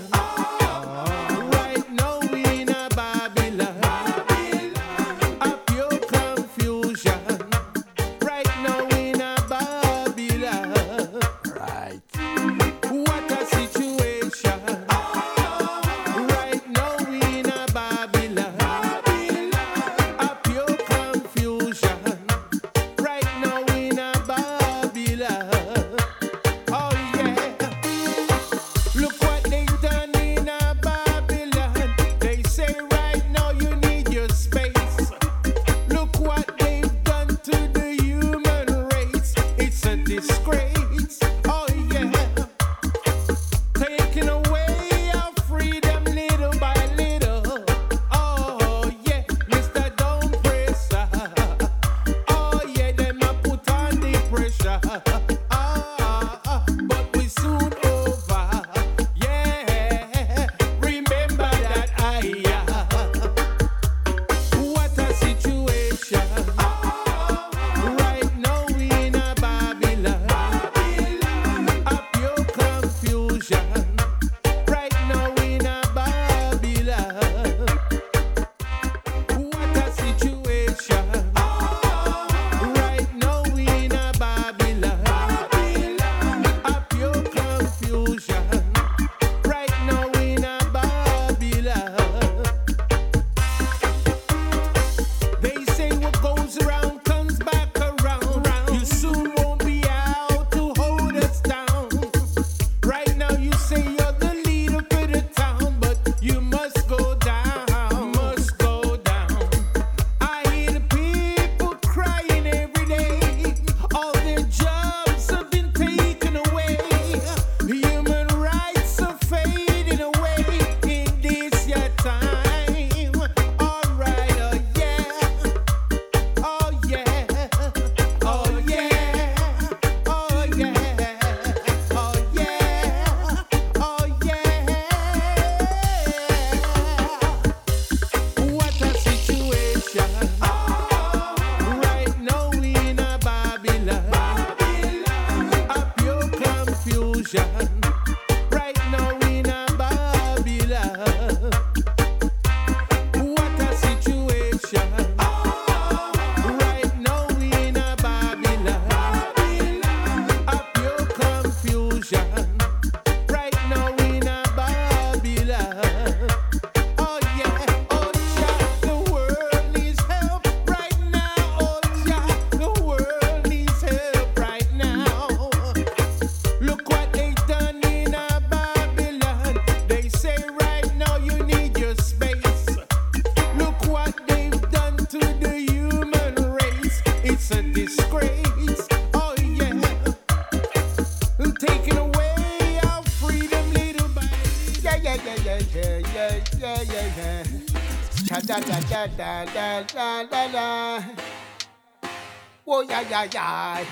[SPEAKER 26] Yeah yeah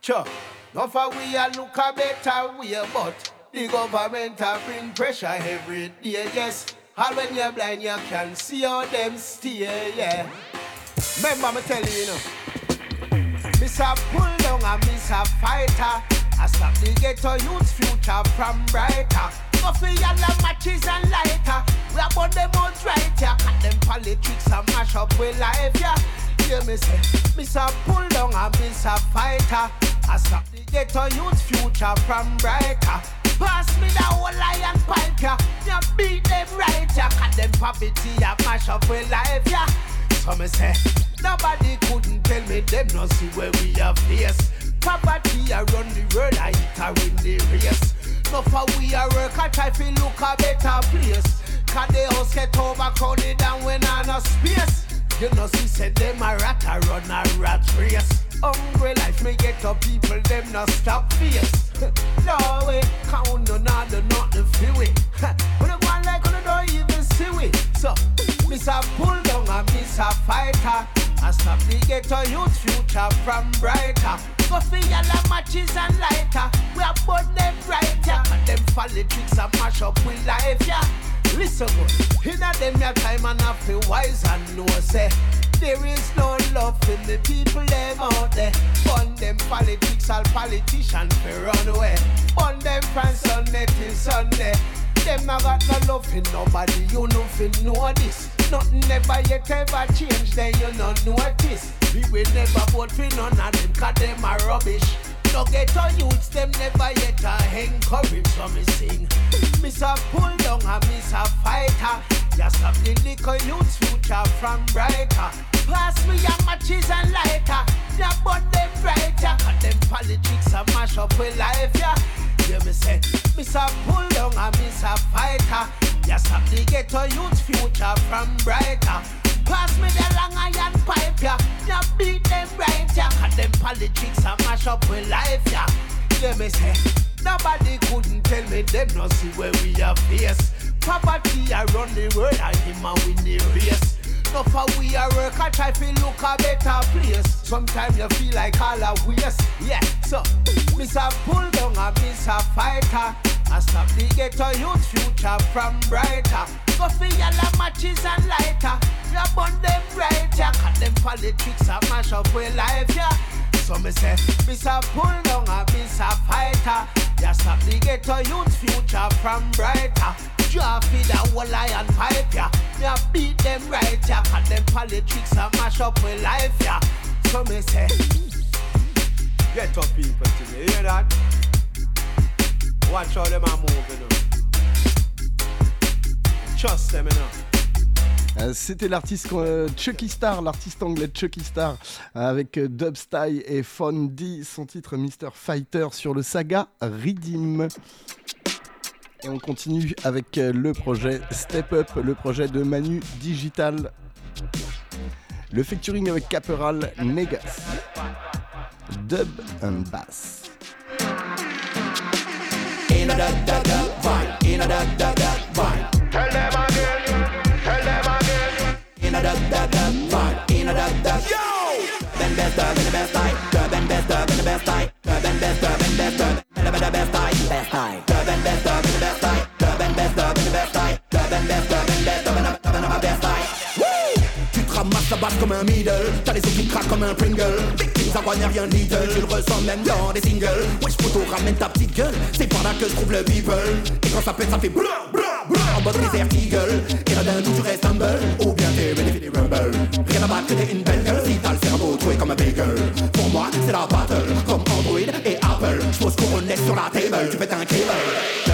[SPEAKER 27] Sure. Now for we a look a better way, but the government a bring pressure every day, yes. All when you're blind, you can see how them stay, yeah. Remember me tell you, you know. Miss a pull down and miss a fighter. I stop the ghetto youth future from brighter. Go for yellow matches and lighter. We about them out right, yeah. Cut them politics and mash up with life, yeah. Hear me say, miss a pull down and miss a fighter. I stop the ghetto youth future from brighter. Pass me the whole lion pipe, yeah. You beat them right, yeah. Cut them poverty, yeah. Mash up with life, yeah. So me say, nobody couldn't tell me them no see where we are face. Poverty I run the world, I eat I win the race. No for we are work, I try to look a better place. Cause the house get overcrowded and when I no space. You know, see, said them a rat, I run a rat race. Hungry life, me get up people, them not stop fierce. (laughs) no way, count no not the not the freeway. When the one like on the don't even see we. So, miss a pull down and miss a fighter. I stop the ghetto youth future from brighter. Go for yellow matches and lighter. We are both them right, yeah. And them politics and mash up with life, yeah. Listen good, in a them your time and I feel wise and know say eh? there is no love in the people them out there. Burn them politics, all politicians fi run away. Burn them from Sunday till Sunday. Them not got no love in nobody, you know fi know this. Nothing never yet ever change, then you know no notice. We will never vote for none of them, cause them are rubbish. No ghetto youths, them never yet a encourage so me sing. Miss a pull down and miss a fighter. Ya stop the little youths future from brighter. Pass me your matches and lighter. Ya burn them brighter. Cut them politics and mash up with life, yeah. Yeah, me say, miss a pull down and miss a fighter. Ya stop the ghetto youths future from brighter. Pass me the long iron pipe, yeah. Ya beat them right, yeah. Them politics and mash up with life, yeah. Let me say, nobody couldn't tell me them no see where we are face. Poverty around the world and him a win the race. No for we are work, I try to look a better place. Sometimes you feel like all a waste, yeah. So, Mr. pull down a fighter. I stop the ghetto youth future from brighter. Go for yellow matches and lighter. You burn them right, yeah. Cut them politics and mash up with life, yeah. So me say, miss a pull down and miss a fighter. Yeah, stop the ghetto youth future from brighter. Draw feed a whole lion pipe, yeah. Yeah, beat them right, yeah. Cut them politics and mash up with life, yeah. So me say, get up people to me, hear that?
[SPEAKER 3] Euh, C'était l'artiste euh, Chucky Star, l'artiste anglais Chucky Star, avec euh, Dubstyle et Fondy, son titre Mr. Fighter sur le saga Redeem. Et on continue avec euh, le projet Step Up, le projet de Manu Digital. Le featuring avec Caporal Negas. Dub and Bass.
[SPEAKER 16] in a da da da vibe, in a da da da vibe. Tell them again, tell them again. In a da da da vibe, in a da da. Yo, ben best of the best time, the ben best of the best time, the best of the best time, the best time, best time, the best of the best time, the best of the best time, best. Ramasses la basse comme un middle. T'as les os qui craquent comme un Pringle. Victimes à rien little. Tu le ressens même dans des singles. Wesh photo ramène ta petite gueule. C'est par là que je trouve le people. Et quand ça pète ça fait blah blah blah En mode Desert Eagle. Et là d'un coup tu restes humble. Ou bien t'es bénéfice des rumble Rien à battre que t'es une belle Si t'as le cerveau troué comme un bagel. Pour moi c'est la battle. Comme Android et Apple. J'pose couronne sur la table. Tu fais un cable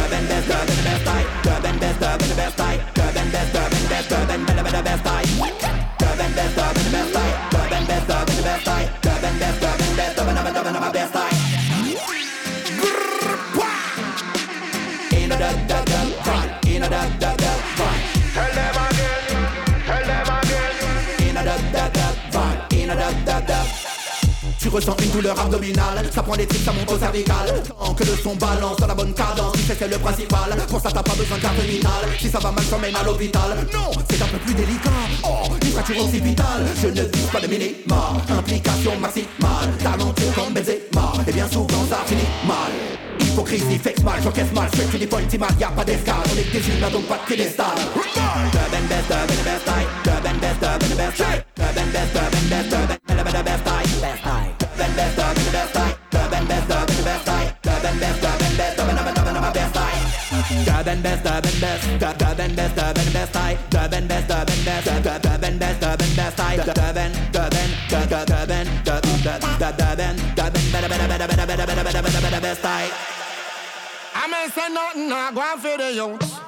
[SPEAKER 16] Tu ressens une douleur abdominale. Ça prend des tripes, ça monte au cervical. Tant que le son balance dans la bonne cadence c'est le principal. Pour ça t'as pas besoin de carte terminale. Si ça va mal t'emmène à l'hôpital. Non, c'est un peu plus délicat. Oh, une fracture occipitale. Je ne dis pas de minima. Implication maximale. Talentueux comme Benzema. Et bien souvent ça finit mal. Hypocrisie, fait mal, j'encaisse mal, to the point, mal, y'a pas d'escale. On est des humains donc pas de and best, best best, best And best, dub and best, dub dub and best, dub and best time Dub and best, dub and best, dub dub and best, dub and best time Dub and dub and dub dub dub and dub dub dub dub and dub and better better better better better better better better better best time
[SPEAKER 28] I may say nothing, I go on for the youth.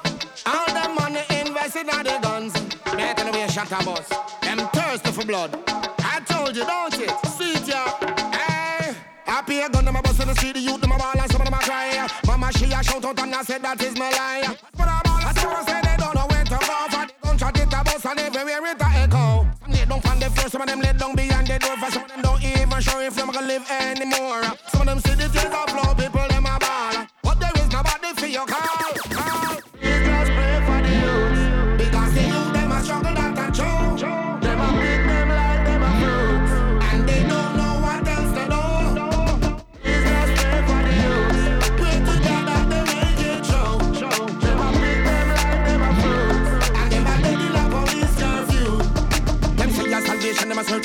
[SPEAKER 28] All them money invested in the guns. Better Making away shot a bus. Them thirsty for blood. I told you, don't it? See it, yeah. Happy a gun, them a bust in the street, the youth, them a ball and some of them a cry. Mama, she a shout out and I said that is my lie. But I'm all I say they don't know where to go. For the gunshot it a bust and everywhere it a echo. Some lay down from the floor, some of them lay down behind the door. For some of them don't even sure if them gonna live anymore. Some of them see the tears of flow, people them a ball. But there is nobody for your call.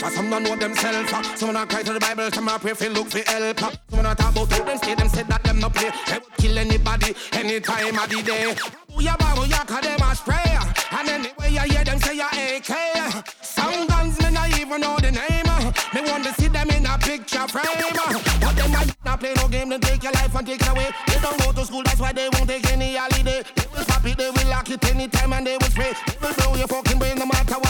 [SPEAKER 28] A for some don't know themselves. uh. Some a cry to the Bible, some a pray for look for help. uh. Some a talk about how them stay, them say that them no play. They would kill anybody, any time of the day. Booyah, booyah, cause them a spray. And anyway you hear them say you AK. Some guns me not even know the name. uh. Me want to see them in a picture frame. uh. But them a not play no game, they take your life and take it away. They don't go to school, that's why they won't take any holiday. They will stop it, they will lock it anytime and they will spray. They will blow your fucking brain no matter what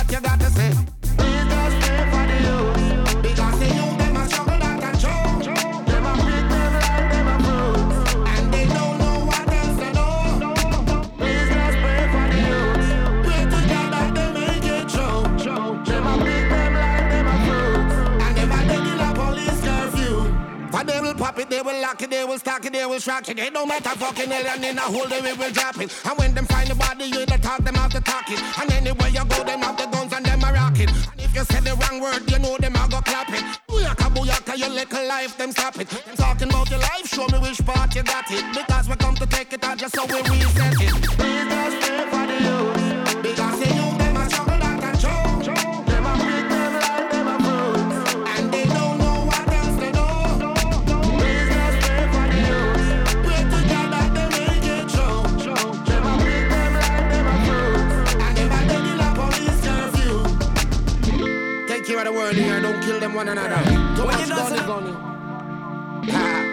[SPEAKER 28] pop it, they will lock it, they will stock it, they will shock it. They don't matter fucking alien in a hole, they will drop it. And when them find the body, you the talk, them have to talk it. And anywhere you go, them have the guns and them a rock it. And if you say the wrong word, you know them a go clap it. Booyaka, booyaka, your little life, them stop it. Them talking about your life, show me which part you got it. Because we come to take it out just so we reset it. Please just care of the world here, don't kill them one another. Too much gun is on you. Ha.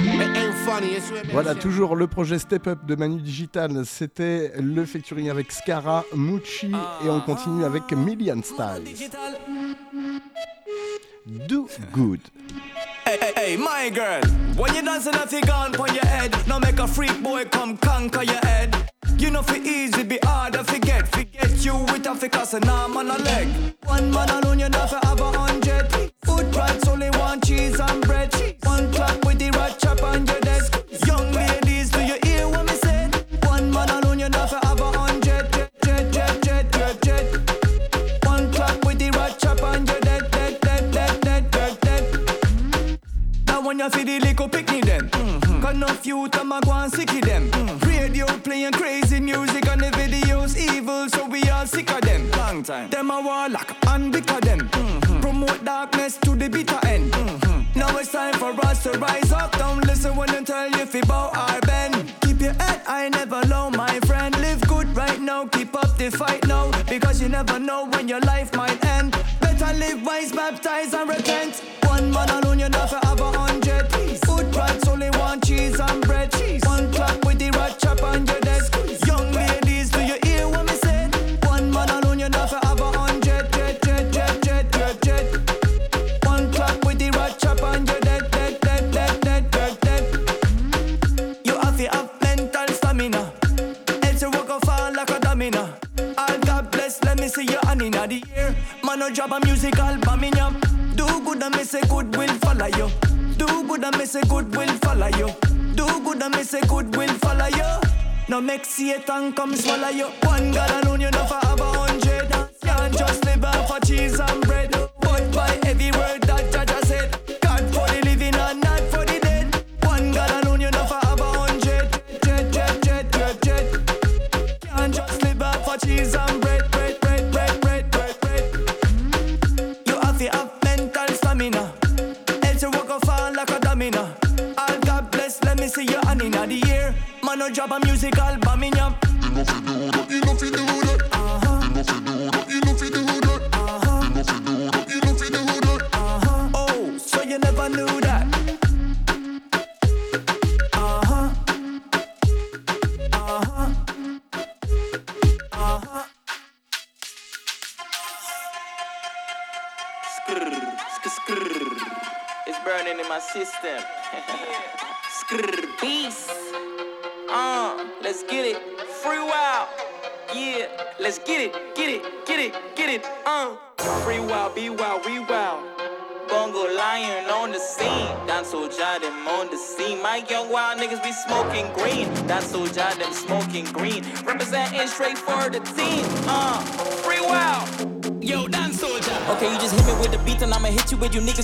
[SPEAKER 28] It ain't funny, it's really
[SPEAKER 3] Voilà, toujours le projet Step Up de Manu Digital. C'était le featuring avec Scara, Mucci et on continue avec Million Styles. Do Good.
[SPEAKER 29] Hey, hey, hey, my girl, when you dancing the gun on your head, now make a freak boy come conquer your head. You know, for easy, be hard to forget. Forget you with a focus and arm on a leg. One man alone, you never have a hundred. Food price only one cheese and bread. One clap with the rat chop on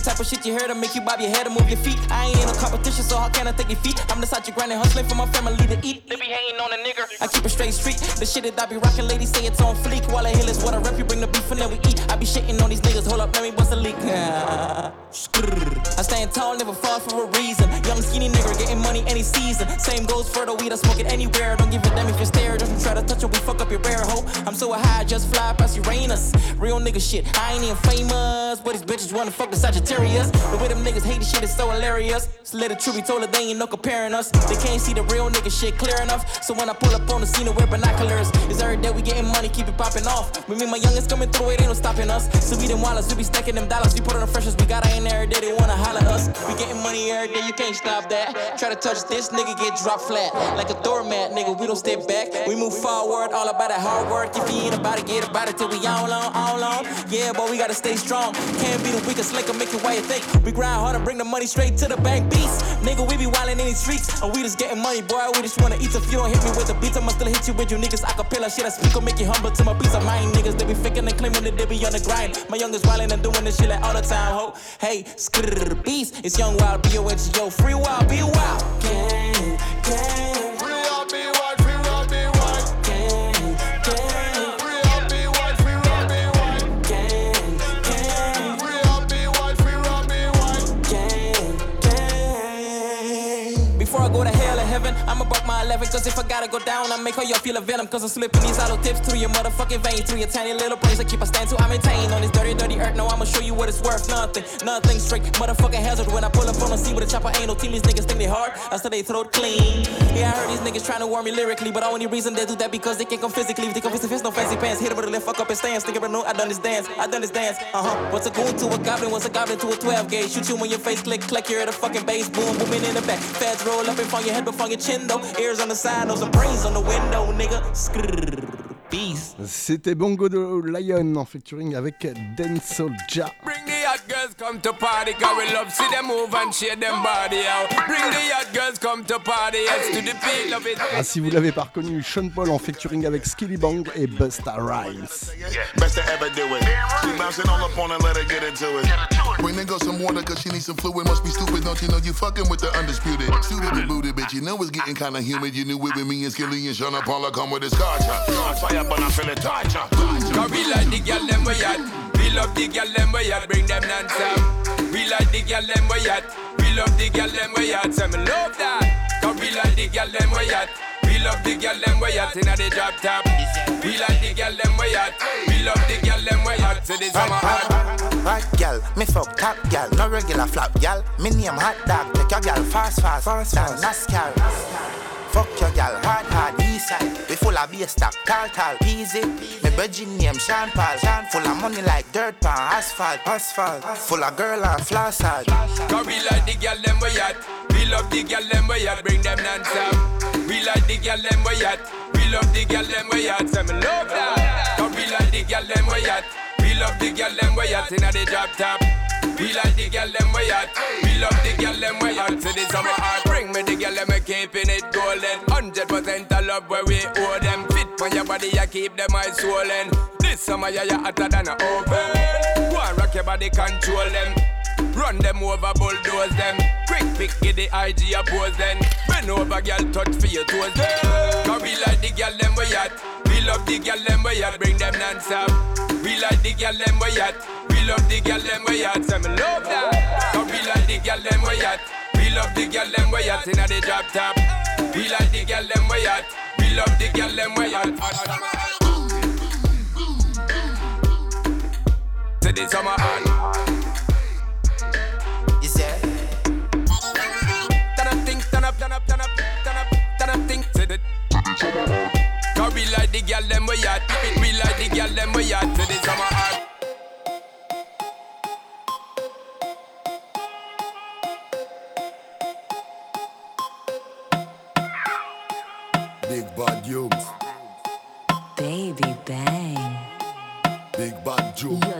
[SPEAKER 30] type of shit you heard to make you bob your head and move your feet. I ain't in no competition, so how can I take your feet? I'm the side you grinding, hustling for my family to eat.
[SPEAKER 31] They be hating on a nigga.
[SPEAKER 30] I keep a straight street. The shit that I be rocking, ladies say it's on fleek. While I hill is what I rep, you bring the beef and then we eat. I be shitting on these niggas, hold up, let me bust a leak. (laughs) I stand tall, never fall for a reason. Young skinny nigga getting money any season. Same goes for the weed, I smoke it anywhere. Don't give a damn if you stare, don't try to touch it, we fuck up your rare hoe. I'm so high, just fly Uranus. Real nigga shit, I ain't even famous, but these bitches wanna fuck the Sagittarius. The way them niggas hate this shit is so hilarious. So let the truth be told, that they ain't no comparing us. They can't see the real nigga shit clear enough. So when I pull up on the scene, I wear binoculars. It's every day we getting money, keep it popping off. Me, me, my youngest coming through, it ain't no stopping us. So we them wallets, we be stacking them dollars. We put on the freshest, we got in every day, they wanna holler us. We getting money every day, you can't stop that. Try to touch this, nigga get dropped flat. Like a doormat, nigga, we don't step back. We move forward, all about that hard work. If you ain't about it, get about it till we all on, all on. Yeah, boy, we gotta stay strong. Can't be the weakest link, make it why you think. We grind hard and bring the money straight to the bank beats. Nigga, we be wildin' in these streets. And we just getting money, boy. We just wanna eat. If you don't hit me with the beats, I'ma still hit you with you niggas. Acapella shit, I speak, will make you humble to my peace of mind. Niggas, they be faking and claiming that they be on the grind. My youngest wildin' and doing this shit like all the time, ho. Hey, skrrr, beast. It's young wild, B-O-H-G-O. Free wild, be wild. Gang, gang. I'ma buck my 11. Cause if I gotta go down, I make all y'all feel a venom. Cause I'm slipping these hollow tips through your motherfucking vein. Through your tiny little brains. I keep a stand to I maintain on this dirty, dirty earth. No, I'ma show you what it's worth. Nothing, nothing straight. Motherfucking hazard when I pull up on the scene with a chopper. Ain't no team. These niggas think they hard. I still they throat clean. Yeah, I heard these niggas trying to warn me lyrically. But the only reason they do that because they can't come physically. If they come face no fancy pants. Hit it with a left, fuck up and stance. Think of a no, I done this dance. I done this dance. Uh huh. What's a goon to a goblin? What's a goblin to a 12 gauge? Shoot you in your face, click, click. You're at a fucking base. Boom, booming in the back. Feds roll up and from your head, but from your chin though. Ears on the side, no some brains on the window, nigga. Skrrr. Beast.
[SPEAKER 3] C'était Bongo de Lion en featuring avec Den Soldier.
[SPEAKER 28] Bring the hot girls come to party, cause we love see them move and shake them body out. Bring the hot girls come to party, yes to the beat, love it.
[SPEAKER 3] Ah, si vous l'avez pas reconnu, Sean Paul en featuring avec Skilly Bang et Busta Rhymes.
[SPEAKER 18] Best to ever do it. She bouncing all up on her, let her get into it. Bring the girl some water, cause she needs some fluid. Must be stupid, don't you know you fucking with the undisputed? Suited and booted, bitch. You know it's getting kinda humid. You knew it with me and Skilly and Sean Paul come with a scotch. Fire up and I feel it torture.
[SPEAKER 28] Cause we like the girl them we at. We love the girl them we at. Bring them non-stop. We like the girl them we at. We love the girl them we at. Say me love that. Cause we like the girl them we at. We love the girl them we at inna the drop top. We like the girl them we at. We love the girl them we at. Say this summer hot.
[SPEAKER 16] Hot gal, me fuck top gal, no regular flap gal. Me name hot dog, take your gal fast, fast, fast, fast. NASCAR. Fuck your gal, hard, hard, east side. We full of bass stock, tall, tall, peasy. Me virgin name Sean Paul, Sean full of money like dirt pan, asphalt, asphalt. Full of girl and floss hard.
[SPEAKER 28] Cause we like the girl them we at. We love the girl them we at. Bring them non-stop. We like the girl them we at. We love the girl them we at. Say me love that. Cause we like the girl them we at. We love the girl them we at inna the drop top. We like the girl them way hot. We love the girl them way hot. To the summer heart, bring me the girl them we keeping it golden. Hundred percent of love where we owe them. Fit for your body, you keep them eyes swollen. This summer yeah you hotter than a oven. Go and rock your body, control them. Run them over, bulldoze them. Quick pick, get the IG pose then. Bend over, girl, touch for your toes then. Cause we like the girl them we hot. We love the girl them we hot. Bring them non-stop. We like the girl them we hot. We love the girl them we hot. Say me love that. Cause we like the girl them we hot. We love the girl them we hot inna the drop top. We like the girl them we hot. We love the girl them we hot. To the summer hot. Cause we like the girl them we hot. We like the girl them we hot. To the summer hot.
[SPEAKER 32] Big bad Youms,
[SPEAKER 22] Baby bang,
[SPEAKER 32] Big bad Joe.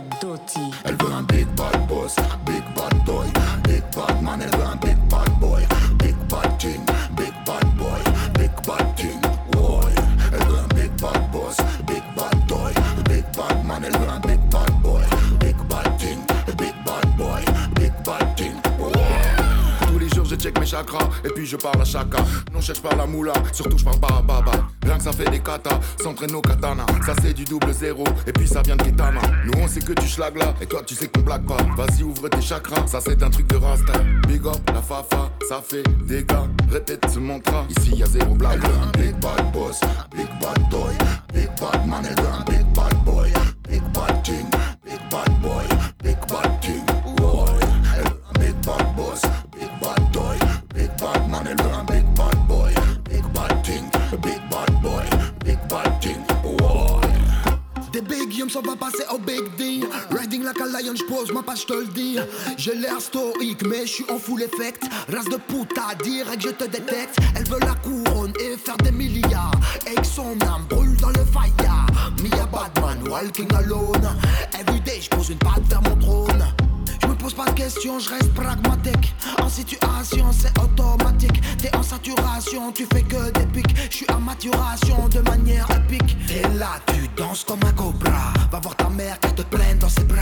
[SPEAKER 33] Et puis je parle à chacun. Non, cherche pas la moula, surtout je parle pas à baba. Rien que ça fait des katas, s'entraîne nos katanas. Ça c'est du double zéro et puis ça vient de Kitana. Nous on sait que tu schlag là et toi tu sais qu'on blague pas. Vas-y, ouvre tes chakras, ça c'est un truc de rasta. Big up, la fafa, ça fait des gars. Répète ce mantra, ici y a zéro blague.
[SPEAKER 32] Big bad boss, big bad boy, big bad man, big bad boy,
[SPEAKER 34] On va passer au big D. Riding like a lion, j'pose ma page, j'te le dis. J'ai l'air stoïque, mais j'suis en full effect. Race de puta, direct, je te détecte. Elle veut la couronne et faire des milliards. Et que son âme brûle dans le fire. Mia Batman, walking alone. Everyday, j'pose une patte vers mon trône. Pose pas de questions, je reste pragmatique. En situation, c'est automatique. T'es en saturation, tu fais que des pics. Je suis en maturation de manière épique. T'es là, tu danses comme un cobra. Va voir ta mère qu'elle te plaît dans ses bras.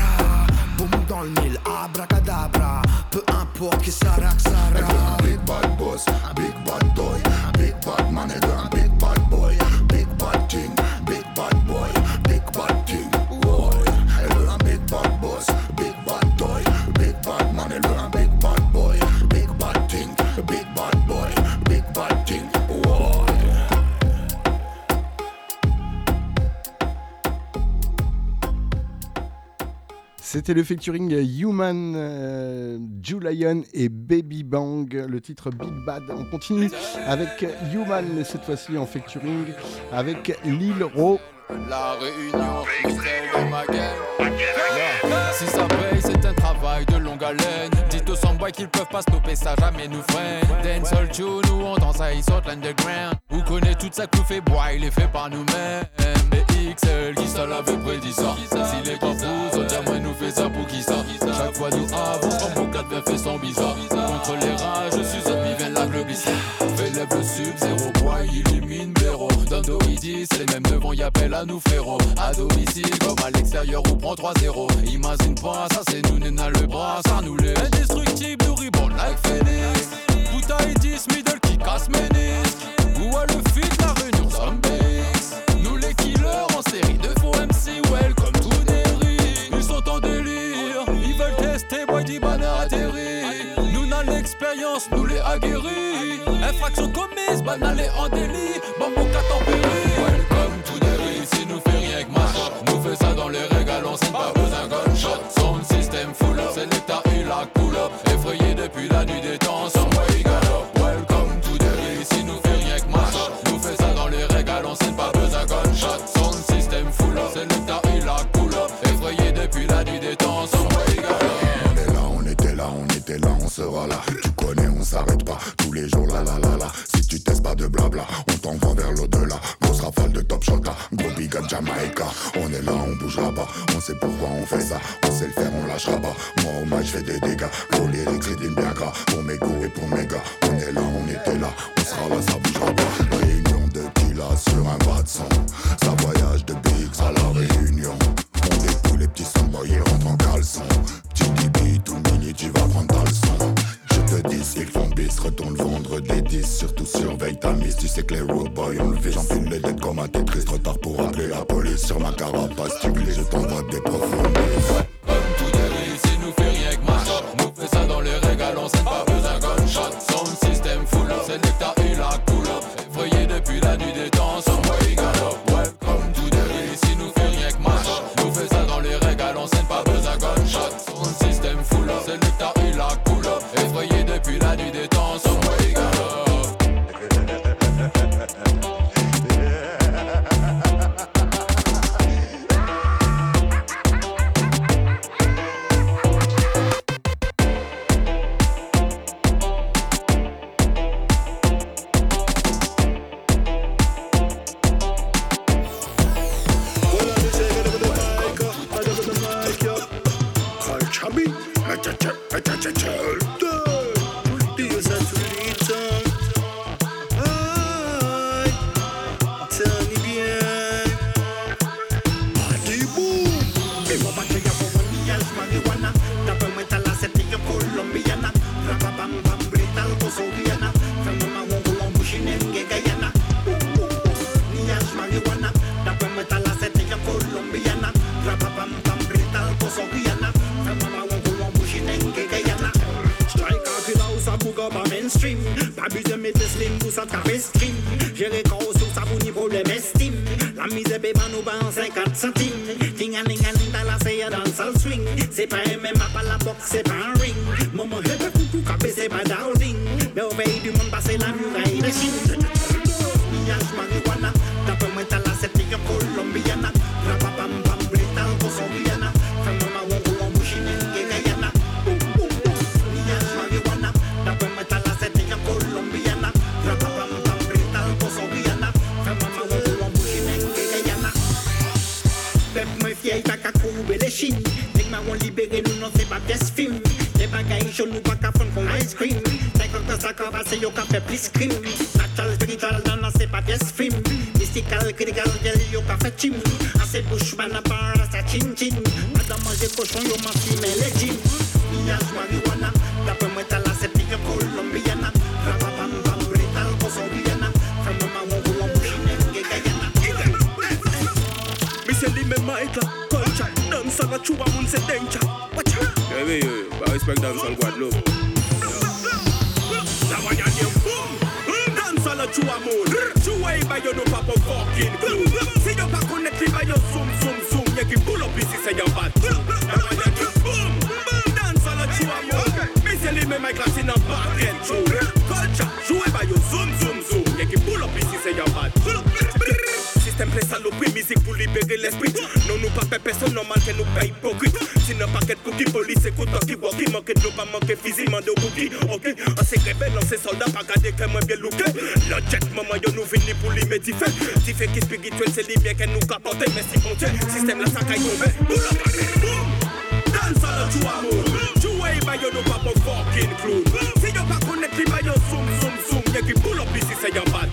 [SPEAKER 34] Boum dans le mille, abracadabra. Peu importe qui sera.
[SPEAKER 32] un big bad boss, big bad boy, big bad man, veut un big bad boy,
[SPEAKER 3] C'était le featuring Human, euh, Julian et Baby Bang, le titre Big Bad. On continue avec Human, cette fois-ci en featuring avec Lil Ro.
[SPEAKER 35] La réunion, c'est un travail de longue haleine. Aux sans-bois qu'ils peuvent pas stopper ça, jamais nous freine. Dancehall tune, nous on danse à Isort l'underground. Vous connaissez toute sa coupe et bois, il est fait par nous-mêmes. Et XL, qui ça l'avait prédit ça. S'il est pas fou, ça diamant nous fait ça pour qui ça. Chaque fois nous avons, comme mon 4 fait son bizarre. Contre les rages, je suis un vient la globiste. Doridis, les mêmes devant y appellent à nous frérot. À domicile, comme à l'extérieur, on prend 3-0. Imagine pas, ça c'est nous, Nena le bras, ça nous les. Indestructible, nous ribond like Phoenix. Et 10 middle qui casse ménisque. Où a le fit, la réunion zombies. Nous les killers en série de faux MC, well, comme tout Neri. Ils sont en délire, ils veulent tester, boy, dit banner atterri. Nous n'a l'expérience, nous les aguerris. Infraction commise, banal et en délit. Bambou fait ça dans les régales, on signe pas besoin gunshot. Sound system full up, c'est l'état et la couleur. Effrayé depuis la nuit des temps, sans moi galope. Welcome to Derry, si nous fait rien que machin. Nous fait ça dans les régales, on signe pas besoin gunshot. Sound system full up, c'est l'état et la couleur. Effrayé depuis la nuit des temps, sans moi
[SPEAKER 32] On est là, on était là, on était là, on sera là. Tu connais, on s'arrête pas tous les jours, la la la la. Si tu testes pas de blabla, on t'envoie vers l'au-delà. Grosse rafale de top shot, gros big
[SPEAKER 36] up Jamaica. On est là, on bougera pas, on sait pourquoi on fait ça. On sait le faire, on lâchera pas. Moi au match, je fais des dégâts. Gros lyrics, rythme bien gras. Pour mes goûts et pour mes gars, on est là, on était là. On sera là, ça bougera Tamise, tu sais que les robots ont le J'enfile les dettes comme un Tetris, trop tard pour appeler la police. Sur ma carapace, tu je t'envoie des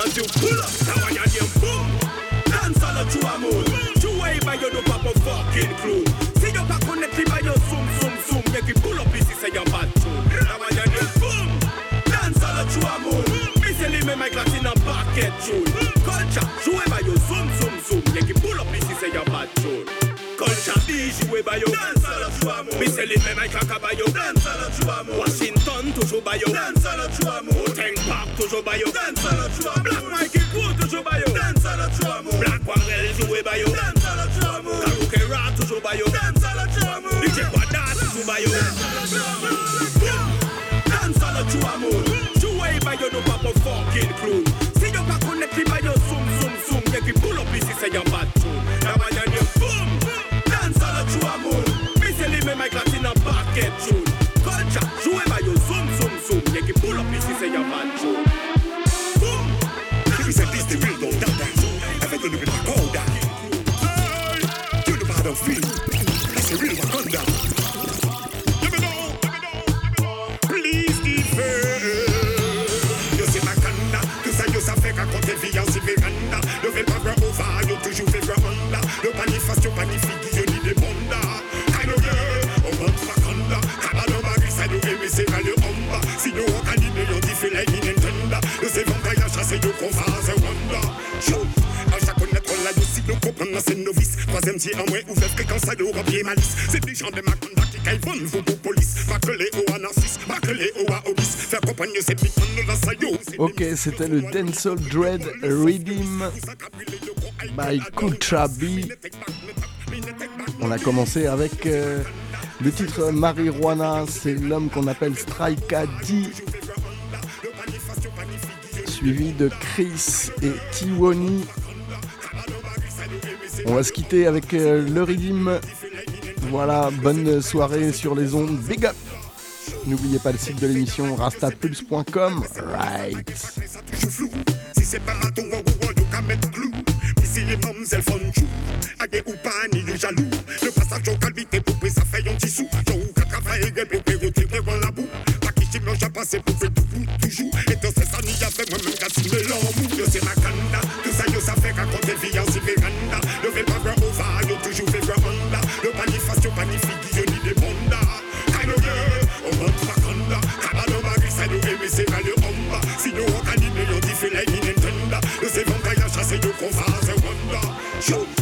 [SPEAKER 37] As you pull up, now I am boom. Dance all to
[SPEAKER 38] a
[SPEAKER 39] moon. Two
[SPEAKER 40] way by your no papa fucking crew. See your back connected by your zoom, zoom, zoom. Make you pull up, this is your bad too. Now I am boom. Dance all to a moon. Missy, me my glass in a bucket, June. Culture, whoever you zoom, zoom. bayo. Mi li men ay kaka Washington toujou bayo. Oteng Park toujou bayo. Black Mikey Kou toujou bayo. Black Warrel joue bayo. Karoukera toujou bayo. DJ Wada toujou bayo. Tina bucket tune. Culture, jouer bayo, zoom, zoom, zoom. Y'a qui pull up ici, c'est y'a pas de tune.
[SPEAKER 41] Puis c'est this the real don't doubt that. Avec le nouvel Wakonda. You know how I feel. That's the real Wakanda. Please defend. Yo c'est Wakanda. Tout ça yo ça fait raconter vie en si véranda. Le fait pas grand over, yo toujours fait grand Honda. Le panifeste yo panifie,
[SPEAKER 3] Ok, c'était le Denzel Dread Redeem by Kutra On a commencé avec euh, le titre Marijuana, c'est l'homme qu'on appelle Strika D. Suivi de Chris et Tiwani on va se quitter avec euh, le Redeem. Voilà, bonne soirée sur les ondes. Big up! N'oubliez pas le site de l'émission rastapulse.com. Right.
[SPEAKER 41] Si c'est pas ton ou you can mettre clou. Les mamzelles font chou. Agé ou pas ni les jaloux. Le passage au calvité poupée ça fait un petit sou. Yo ou qu'à travailler gueule poupée routier devant la boue. Pas qui chime j'ai passé pour faire tout toujours. Et dans ces années y'avait moi-même qu'à signer l'amour. Yo c'est ma canda si Le fait pas grand over, yo toujours fait grand Le panifas, yo panifi, yo ni des bonda Kano ye, on rentre pas kanda ça nous c'est pas le omba Si nous on yo fait la Le c'est bon, kaya chasse, yo qu'on wanda.